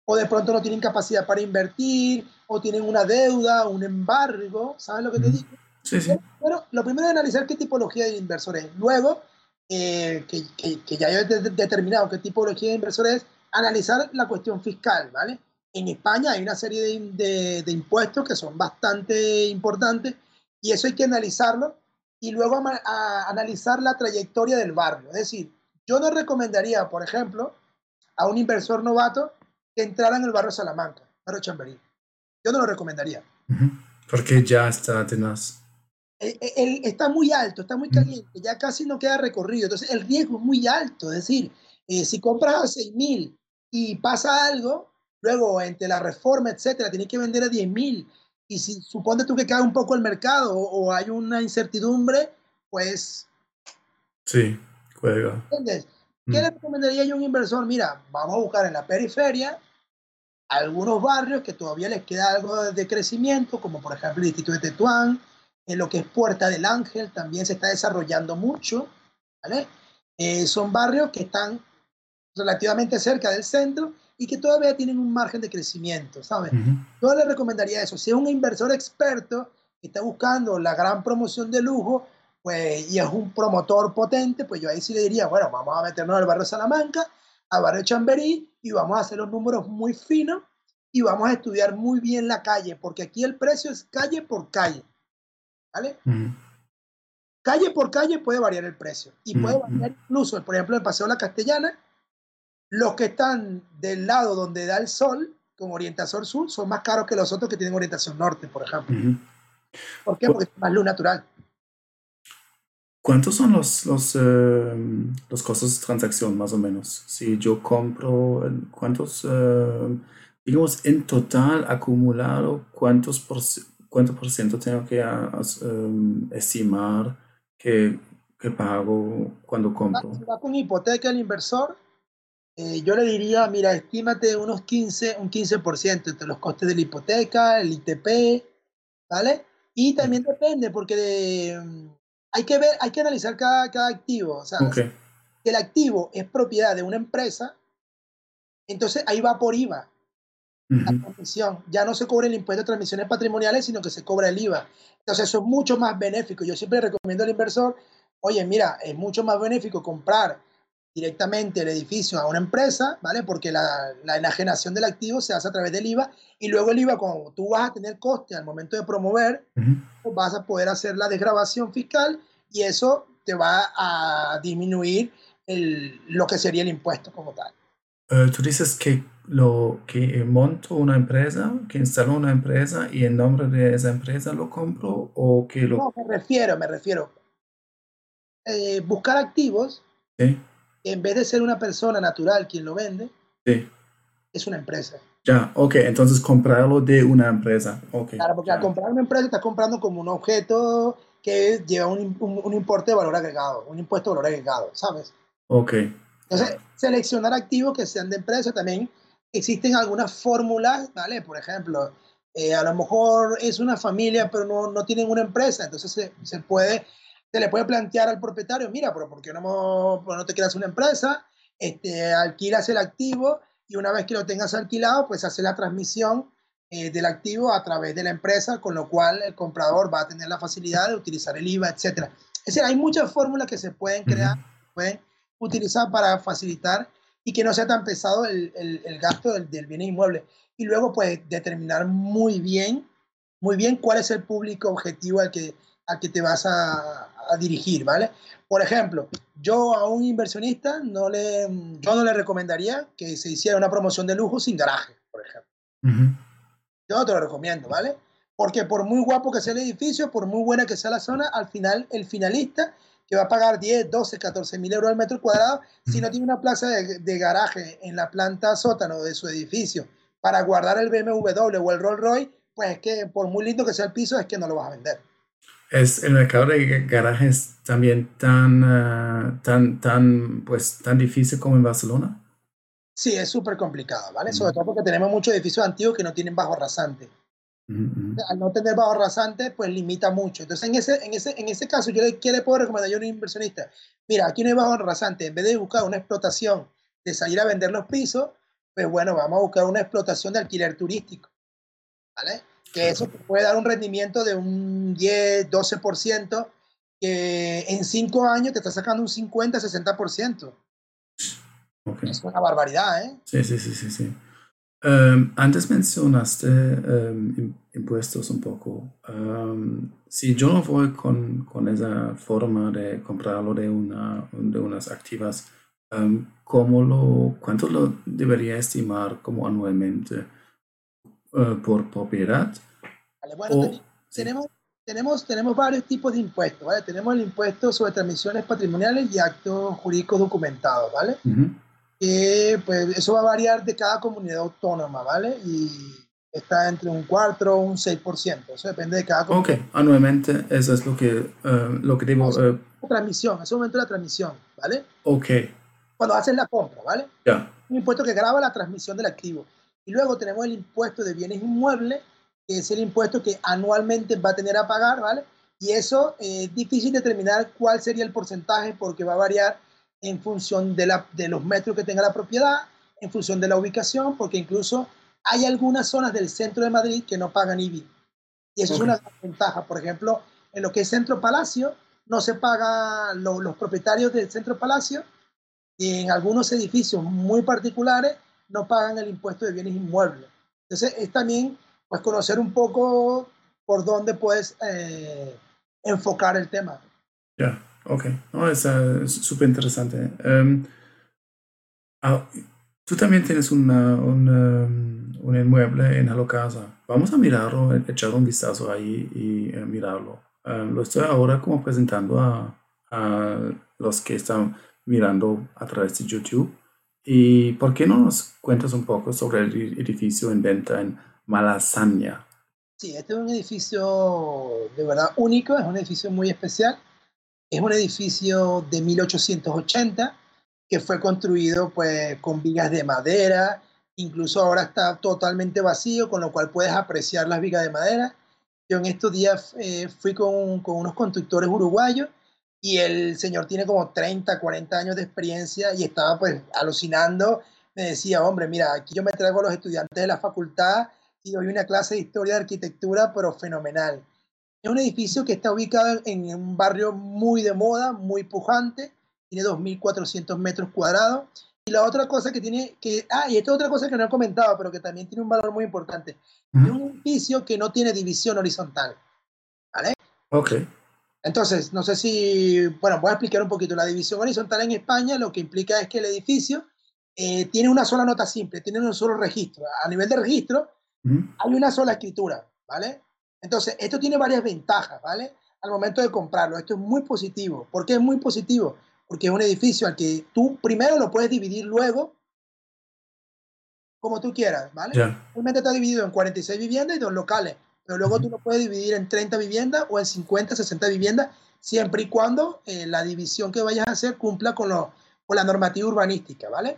o de pronto no tienen capacidad para invertir, o tienen una deuda, un embargo, ¿sabes lo que te digo? Sí, sí. Pero lo primero es analizar qué tipología de inversor es. Luego, eh, que, que, que, ya he de, determinado qué tipología de inversor es, analizar la cuestión fiscal, ¿vale? En España hay una serie de, de, de, impuestos que son bastante importantes y eso hay que analizarlo y luego a, a analizar la trayectoria del barrio. Es decir, yo no recomendaría, por ejemplo, a un inversor novato que entrara en el barrio Salamanca, barrio Chamberí. Yo no lo recomendaría. Porque ya está tenaz. El, el, está muy alto, está muy caliente, ya casi no queda recorrido. Entonces el riesgo es muy alto. Es decir, eh, si compras a 6 mil y pasa algo, luego entre la reforma, etcétera, tienes que vender a 10 mil. Y si supone tú que cae un poco el mercado o, o hay una incertidumbre, pues. Sí, juega. ¿Entiendes? ¿Qué mm. le recomendaría yo a un inversor? Mira, vamos a buscar en la periferia algunos barrios que todavía les queda algo de crecimiento, como por ejemplo el Distrito de Tetuán, en lo que es Puerta del Ángel también se está desarrollando mucho, ¿vale? Eh, son barrios que están relativamente cerca del centro y que todavía tienen un margen de crecimiento, ¿sabes? Uh -huh. Yo le recomendaría eso. Si es un inversor experto que está buscando la gran promoción de lujo, pues, y es un promotor potente, pues yo ahí sí le diría, bueno, vamos a meternos al barrio Salamanca, al barrio Chamberí, y vamos a hacer los números muy finos y vamos a estudiar muy bien la calle, porque aquí el precio es calle por calle. ¿Vale? Uh -huh. Calle por calle puede variar el precio y puede variar incluso, por ejemplo, el Paseo La Castellana, los que están del lado donde da el sol, con orientación sur, son más caros que los otros que tienen orientación norte, por ejemplo. Uh -huh. ¿Por qué? Porque es más luz natural. ¿Cuántos son los, los, eh, los costos de transacción, más o menos? Si yo compro, ¿cuántos, eh, digamos, en total acumulado, cuántos por, cuánto por ciento tengo que um, estimar que, que, pago cuando compro? Si va con hipoteca el inversor, eh, yo le diría, mira, estímate unos 15, un 15% entre los costes de la hipoteca, el ITP, ¿vale? Y también depende, porque de, hay que ver, hay que analizar cada, cada activo. O sea, si el activo es propiedad de una empresa, entonces ahí va por IVA. La transmisión. Ya no se cobra el impuesto de transmisiones patrimoniales, sino que se cobra el IVA. Entonces eso es mucho más benéfico. Yo siempre recomiendo al inversor, oye, mira, es mucho más benéfico comprar directamente el edificio a una empresa, ¿vale? Porque la, la, enajenación del activo se hace a través del IVA y luego el IVA, cuando tú vas a tener coste al momento de promover, pues vas a poder hacer la desgrabación fiscal y eso te va a disminuir el, lo que sería el impuesto como tal. Uh, tú dices que lo que monto una empresa, que instalo una empresa y en nombre de esa empresa lo compro o que lo... No, me refiero, me refiero. Eh, buscar activos ¿Sí? En vez de ser una persona natural quien lo vende, sí. es una empresa. Ya, ok, entonces comprarlo de una empresa. Okay, claro, porque al comprar una empresa estás comprando como un objeto que lleva un, un, importe de valor agregado, un impuesto de valor agregado, ¿sabes? Ok. Entonces, seleccionar activos que sean de empresa también. Existen algunas fórmulas, ¿vale? Por ejemplo, eh, a lo mejor es una familia, pero no, no tienen una empresa, entonces se, se puede se le puede plantear al propietario, mira, pero ¿por qué no, no te creas una empresa? Este, alquilas el activo y una vez que lo tengas alquilado, pues hace la transmisión eh, del activo a través de la empresa, con lo cual el comprador va a tener la facilidad de utilizar el IVA, etc. Es decir, hay muchas fórmulas que se pueden crear, pueden utilizar para facilitar y que no sea tan pesado el, el, el gasto del, del bien inmueble. Y luego, pues, determinar muy bien, muy bien cuál es el público objetivo al que, al que te vas a, a dirigir, ¿vale? Por ejemplo, yo a un inversionista no le, yo no le recomendaría que se hiciera una promoción de lujo sin garaje, por ejemplo. Yo no te lo recomiendo, ¿vale? Porque por muy guapo que sea el edificio, por muy buena que sea la zona, al final el finalista que va a pagar 10, 12, 14 mil euros al metro cuadrado, si no tiene una plaza de, de, garaje en la planta sótano de su edificio para guardar el BMW o el Rolls Royce, pues es que por muy lindo que sea el piso, es que no lo vas a vender. ¿Es el mercado de garajes también tan, uh, tan, tan, pues, tan difícil como en Barcelona? Sí, es súper complicado, ¿vale? Mm. Sobre todo porque tenemos muchos edificios antiguos que no tienen bajo rasante. Mm -hmm. Al no tener bajo rasante, pues limita mucho. Entonces, en ese, en ese, en ese caso, yo le, ¿qué le puedo recomendar yo a un inversionista? Mira, aquí no hay bajo rasante. En vez de buscar una explotación de salir a vender los pisos, pues bueno, vamos a buscar una explotación de alquiler turístico, ¿vale? Que eso te puede dar un rendimiento de un 10, 12%, que en 5 años te está sacando un 50, 60%. Okay. Es una barbaridad, ¿eh? Sí, sí, sí, sí. sí. Um, antes mencionaste um, impuestos un poco. Um, si yo no voy con, con, esa forma de comprarlo de, una, de unas activas, ¿cómo lo, ¿cuánto lo debería estimar como anualmente? Uh, por propiedad. Vale, bueno, o, tenemos, tenemos, tenemos varios tipos de impuestos, ¿vale? Tenemos el impuesto sobre transmisiones patrimoniales y actos jurídicos documentados, ¿vale? Uh -huh. eh, pues eso va a variar de cada comunidad autónoma, ¿vale? Y está entre un 4 o un 6%, eso depende de cada comunidad. Ok, anualmente eso es lo que, uh, lo que debo... Uh, transmisión, es un momento de la transmisión, ¿vale? Ok. Cuando haces la compra, ¿vale? Ya. Yeah. Un impuesto que graba la transmisión del activo. Y luego tenemos el impuesto de bienes inmuebles, que es el impuesto que anualmente va a tener a pagar, ¿vale? Y eso eh, es difícil determinar cuál sería el porcentaje porque va a variar en función de, la, de los metros que tenga la propiedad, en función de la ubicación, porque incluso hay algunas zonas del centro de Madrid que no pagan IBI. Y eso okay. es una ventaja. Por ejemplo, en lo que es Centro Palacio, no se paga lo, los propietarios del Centro Palacio. Y en algunos edificios muy particulares no pagan el impuesto de bienes inmuebles. Entonces, es también pues, conocer un poco por dónde puedes eh, enfocar el tema. Ya, yeah, ok. No, es súper uh, interesante. Um, uh, tú también tienes una, una, un inmueble en Hello Casa. Vamos a mirarlo, echar un vistazo ahí y uh, mirarlo. lo estoy ahora como presentando a, a los que están mirando a través de YouTube ¿Y por qué no nos cuentas un poco sobre el edificio en venta en Malasaña? Sí, este es un edificio de verdad único, es un edificio muy especial. Es un edificio de 1880 que fue construido pues con vigas de madera, incluso ahora está totalmente vacío, con lo cual puedes apreciar las vigas de madera. Yo en estos días eh, fui con, con, unos constructores uruguayos y el señor tiene como 30, 40 años de experiencia y estaba pues alucinando. Me decía, hombre, mira, aquí yo me traigo a los estudiantes de la facultad y doy una clase de historia de arquitectura, pero fenomenal. Es un edificio que está ubicado en un barrio muy de moda, muy pujante, tiene 2.400 metros cuadrados. Y la otra cosa que tiene, que, ah, y esta otra cosa que no he comentado, pero que también tiene un valor muy importante, es un edificio que no tiene división horizontal. ¿Vale? Ok. Entonces, no sé si, bueno, voy a explicar un poquito. La división horizontal en España lo que implica es que el edificio eh, tiene una sola nota simple, tiene un solo registro. A nivel de registro, hay una sola escritura, ¿vale? Entonces, esto tiene varias ventajas, ¿vale? Al momento de comprarlo, esto es muy positivo. ¿Por qué es muy positivo? porque es un edificio al que tú primero lo puedes dividir luego como tú quieras, ¿vale? Realmente está dividido en 46 viviendas y dos locales, pero luego tú lo puedes dividir en 30 viviendas o en 50, 60 viviendas, siempre y cuando eh, la división que vayas a hacer cumpla con, lo, con la normativa urbanística, ¿vale?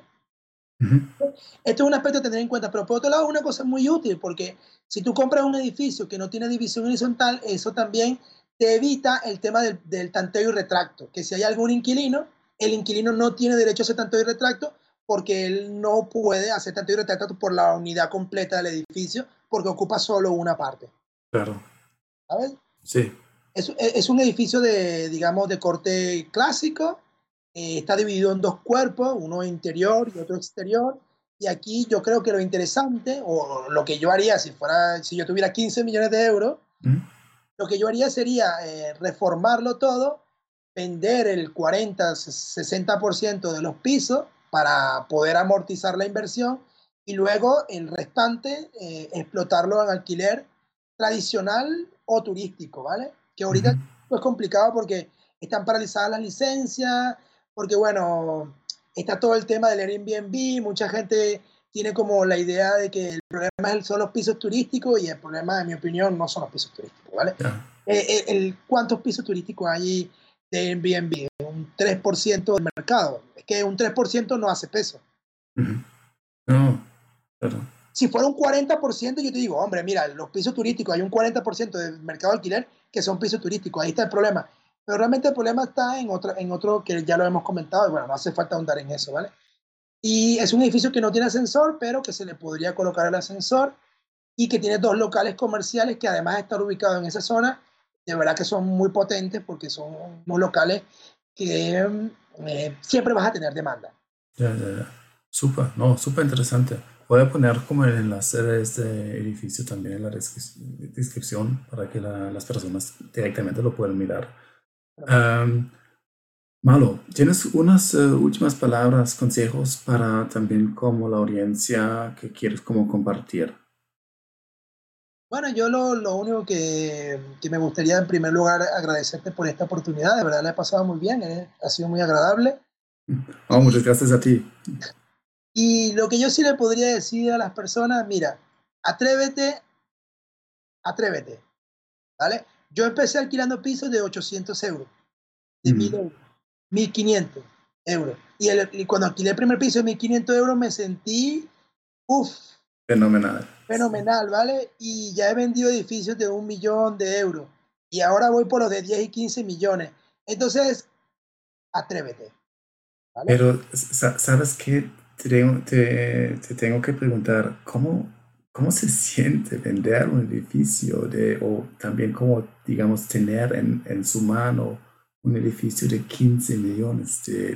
Esto es un aspecto a tener en cuenta, pero por otro lado es una cosa muy útil, porque si tú compras un edificio que no tiene división horizontal, eso también te evita el tema del, tanteo y retracto, que si hay algún inquilino, el inquilino no tiene derecho a hacer tanteo y retracto porque él no puede hacer tanteo y retracto por la unidad completa del edificio porque ocupa solo una parte. Claro. ¿Sabes? Sí. Es, es un edificio de, digamos, de corte clásico. Eh, está dividido en dos cuerpos, uno interior y otro exterior. Y aquí yo creo que lo interesante, o lo que yo haría si fuera, si yo tuviera 15 millones de euros, lo que yo haría sería eh, reformarlo todo, vender el 40-60% de los pisos para poder amortizar la inversión y luego el restante eh, explotarlo en alquiler tradicional o turístico, ¿vale? Que ahorita es complicado porque están paralizadas las licencias, porque bueno, está todo el tema del Airbnb, mucha gente tiene como la idea de que el problema son los pisos turísticos y el problema, en mi opinión, no son los pisos turísticos, ¿vale? Eh, eh, el, ¿Cuántos pisos turísticos hay de Airbnb? Un 3% del mercado. Es que un 3% no hace peso. No, claro. Si fuera un 40%, yo te digo, hombre, mira, los pisos turísticos, hay un 40% del mercado de alquiler que son pisos turísticos, ahí está el problema. Pero realmente el problema está en otro, en otro que ya lo hemos comentado, y bueno, no hace falta ahondar en eso, ¿vale? Y es un edificio que no tiene ascensor, pero que se le podría colocar el ascensor y que tiene dos locales comerciales que además de estar ubicados en esa zona, de verdad que son muy potentes porque son unos locales que eh, siempre vas a tener demanda. Ya, ya, ya. Súper, no, súper interesante. Voy a poner como el enlace de este edificio también en la descripción para que las personas directamente lo puedan mirar. Malo, ¿tienes unas eh, últimas palabras, consejos para también como la audiencia que quieres como compartir? Bueno, yo lo, lo único que, que, me gustaría en primer lugar agradecerte por esta oportunidad, de verdad la he pasado muy bien, eh, ha sido muy agradable. Oh, muchas gracias a ti. Y lo que yo sí le podría decir a las personas, mira, atrévete, atrévete, ¿vale? Yo empecé alquilando pisos de 800 euros, de 1000 euros 1.500 euros. Y, el, cuando alquilé el primer piso de 1.500 euros me sentí, uff. Fenomenal. Fenomenal, ¿vale? Y ya he vendido edificios de un millón de euros. Y ahora voy por los de 10 y 15 millones. Entonces, atrévete. Pero, ¿sabes qué? Te, te, tengo que preguntar, ¿cómo, ¿cómo se siente vender un edificio de, o también cómo, digamos, tener en, en su mano un edificio de 15 millones de,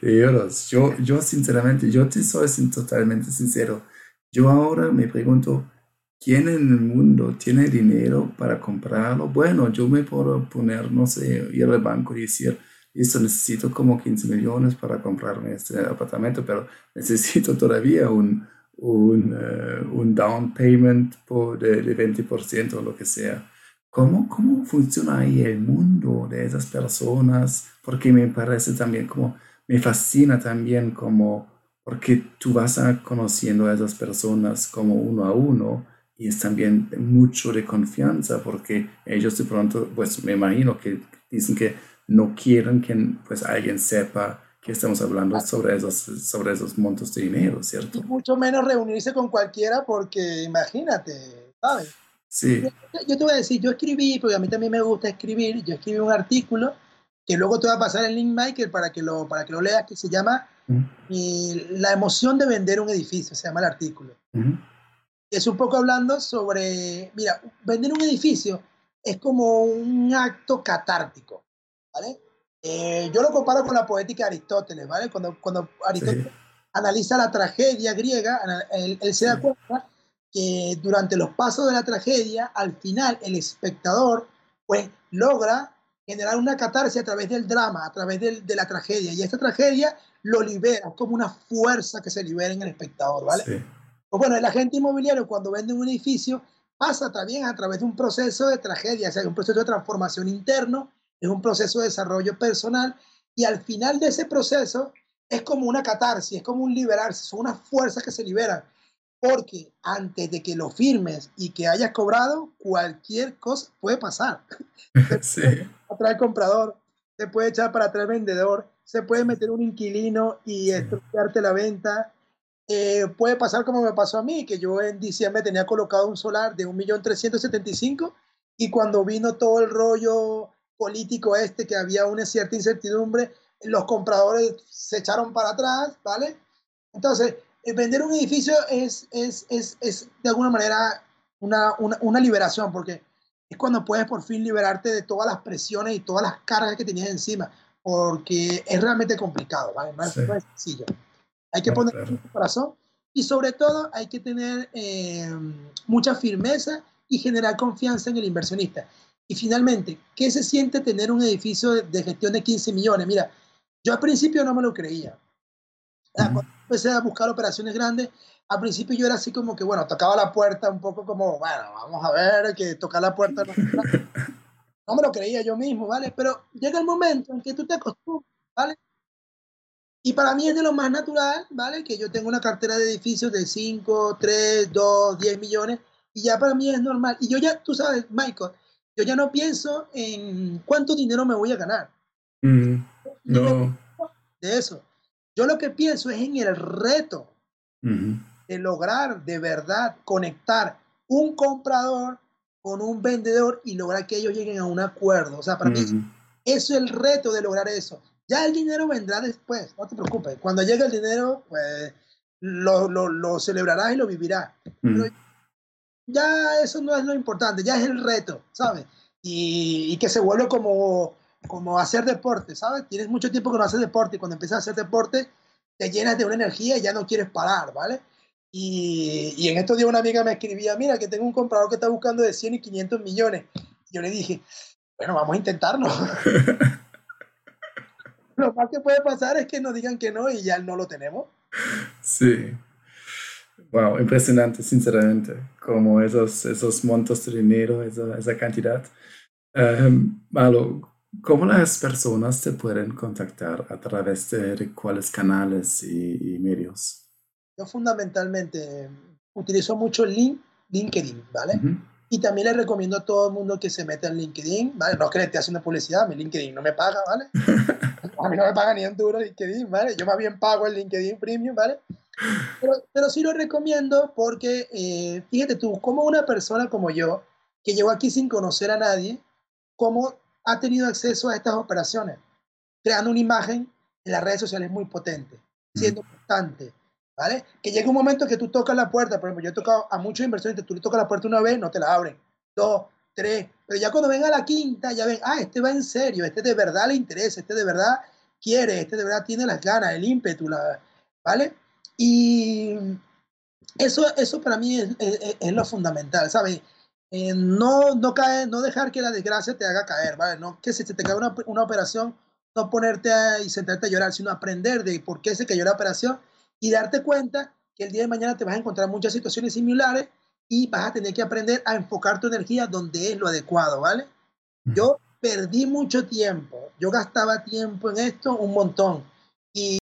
de, euros. Yo, yo sinceramente, yo te soy totalmente sincero. Yo ahora me pregunto, ¿quién en el mundo tiene dinero para comprarlo? Bueno, yo me puedo poner, no sé, ir al banco y decir, esto necesito como 15 millones para comprarme este apartamento, pero necesito todavía un, un, eh, un down payment por de, de 20% o lo que sea. ¿Cómo, ¿Cómo funciona ahí el mundo de esas personas? Porque me parece también como, me fascina también como, porque tú vas a conociendo a esas personas como uno a uno y es también mucho de confianza porque ellos de pronto, pues me imagino que dicen que no quieren que pues alguien sepa que estamos hablando sobre esos, sobre esos montos de dinero, ¿cierto? Y mucho menos reunirse con cualquiera porque imagínate, ¿sabes? Sí. Yo, te voy a decir, yo escribí, porque a mí también me gusta escribir, yo escribí un artículo que luego te va a pasar el link, Michael, para que lo, para que lo leas, que se llama La emoción de vender un edificio, se llama el artículo. Es un poco hablando sobre, mira, vender un edificio es como un acto catártico, ¿vale? Eh, yo lo comparo con la poética de Aristóteles, ¿vale? Cuando, cuando Aristóteles analiza la tragedia griega, él, se da cuenta que durante los pasos de la tragedia, al final el espectador, pues, logra generar una catarsis a través del drama, a través de la tragedia. Y esta tragedia lo libera, como una fuerza que se libera en el espectador, ¿vale? Pues bueno, el agente inmobiliario cuando vende un edificio pasa también a través de un proceso de tragedia, o sea, un proceso de transformación interno, es un proceso de desarrollo personal y al final de ese proceso es como una catarsis, es como un liberarse, son unas fuerzas que se liberan. Porque antes de que lo firmes y que hayas cobrado, cualquier cosa puede pasar. Sí. Atrae comprador, se puede echar para atrás vendedor, se puede meter un inquilino y estropearte la venta. Eh, puede pasar como me pasó a mí, que yo en diciembre tenía colocado un solar de 1.375.000 y cuando vino todo el rollo político este, que había una cierta incertidumbre, los compradores se echaron para atrás, ¿vale? Entonces, eh, vender un edificio es, es, es, es de alguna manera una, una, una, liberación, porque es cuando puedes por fin liberarte de todas las presiones y todas las cargas que tenías encima, porque es realmente complicado, ¿vale? No, es, sencillo. Hay que poner el corazón y sobre todo hay que tener eh, mucha firmeza y generar confianza en el inversionista. Y finalmente, ¿qué se siente tener un edificio de, gestión de 15 millones? Mira, yo al principio no me lo creía. Cuando empecé a buscar operaciones grandes, al principio yo era así como que, bueno, tocaba la puerta un poco como, bueno, vamos a ver, que tocar la puerta no, no me lo creía yo mismo, ¿vale? Pero llega el momento en que tú te acostumbras, ¿vale? Y para mí es de lo más natural, ¿vale? Que yo tengo una cartera de edificios de 5, 3, 2, 10 millones, y ya para mí es normal. Y yo ya, tú sabes, Michael, yo ya no pienso en cuánto dinero me voy a ganar. Mm, no. De eso. Yo lo que pienso es en el reto de lograr de verdad conectar un comprador con un vendedor y lograr que ellos lleguen a un acuerdo. O sea, para mí eso es el reto de lograr eso. Ya el dinero vendrá después, no te preocupes. Cuando llegue el dinero, pues lo, lo, lo celebrarás y lo vivirás ya eso no es lo importante, ya es el reto, ¿sabes? Y, que se vuelve como, como hacer deporte, ¿sabes? Tienes mucho tiempo que no haces deporte y cuando empiezas a hacer deporte te llenas de una energía y ya no quieres parar, ¿vale? Y, y en estos días una amiga me escribía, mira, que tengo un comprador que está buscando de 100 y 500 millones. Yo le dije, bueno, vamos a intentarlo. lo más que puede pasar es que nos digan que no y ya no lo tenemos. Sí. Wow, impresionante, sinceramente, como esos, esos montos de dinero, esa, esa cantidad. malo, em, ¿cómo las personas te pueden contactar a través de, cuáles canales y, medios? Yo fundamentalmente utilizo mucho link, LinkedIn, ¿vale? Y también le recomiendo a todo el mundo que se meta en LinkedIn, ¿vale? No es que le esté haciendo publicidad, mi LinkedIn no me paga, ¿vale? a mí no me paga ni un duro LinkedIn, ¿vale? Yo más bien pago el LinkedIn Premium, ¿vale? Pero, pero sí lo recomiendo porque, eh, fíjate tú, como una persona como yo, que llegó aquí sin conocer a nadie, cómo ha tenido acceso a estas operaciones, creando una imagen en las redes sociales muy potente, siendo constante, ¿vale? Que llega un momento que tú tocas la puerta, por ejemplo, yo he tocado a muchos inversionistas, tú le tocas la puerta una vez, no te la abren, dos, tres, pero ya cuando venga la quinta, ya ven, ah, este va en serio, este de verdad le interesa, este de verdad quiere, este de verdad tiene las ganas, el ímpetu, la, ¿vale? Y eso, eso para mí es, es, lo fundamental, ¿sabes? Eh, no, no, caer, no dejar que la desgracia te haga caer, ¿vale? No que si te cae una, una operación, no ponerte y sentarte a llorar, sino aprender de por qué se cayó la operación y darte cuenta que el día de mañana te vas a encontrar muchas situaciones similares y vas a tener que aprender a enfocar tu energía donde es lo adecuado, ¿vale? Yo perdí mucho tiempo, yo gastaba tiempo en esto un montón y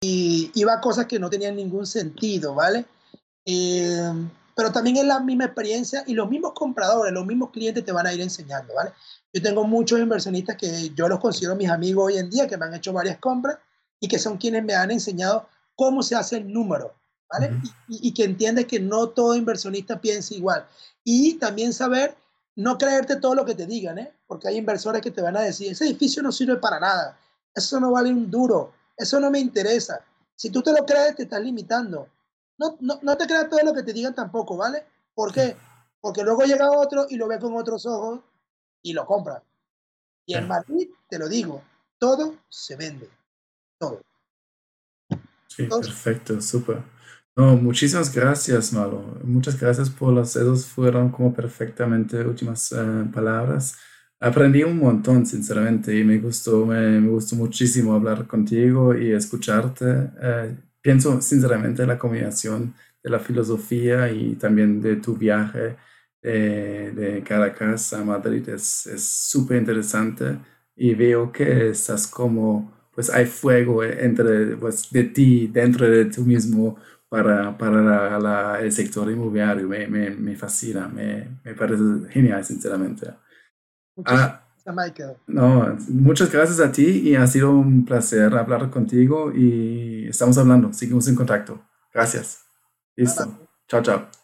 iba a cosas que no tenían ningún sentido, ¿vale? Eh, pero también es la misma experiencia y los mismos compradores, los mismos clientes te van a ir enseñando, ¿vale? Yo tengo muchos inversionistas que yo los considero mis amigos hoy en día, que me han hecho varias compras y que son quienes me han enseñado cómo se hace el número, ¿vale? y, y, que entiendes que no todo inversionista piensa igual. Y también saber no creerte todo lo que te digan, ¿eh? Porque hay inversores que te van a decir, ese edificio no sirve para nada, eso no vale un duro, eso no me interesa. Si tú te lo crees, te estás limitando. No, no, no te creas todo lo que te digan tampoco, ¿vale? ¿Por qué? Porque luego llega otro y lo ve con otros ojos y lo compra. Y en Madrid, te lo digo, todo se vende. Todo. Sí, perfecto, súper. No, muchísimas gracias, Malo. Muchas gracias por las, esos fueron como perfectamente últimas eh, palabras. Aprendí un montón, sinceramente, y me gustó, me, gustó muchísimo hablar contigo y escucharte. Eh, pienso, sinceramente, la combinación de la filosofía y también de tu viaje eh, de Caracas a Madrid es súper interesante y veo que estás como, pues hay fuego entre, pues, de ti, dentro de tú mismo para, para el sector inmobiliario. Me, me, me fascina, me, me, parece genial, sinceramente. Muchas ah, gracias, No, muchas gracias a ti y ha sido un placer hablar contigo y estamos hablando, seguimos en contacto. Gracias. Listo. Chao, chao.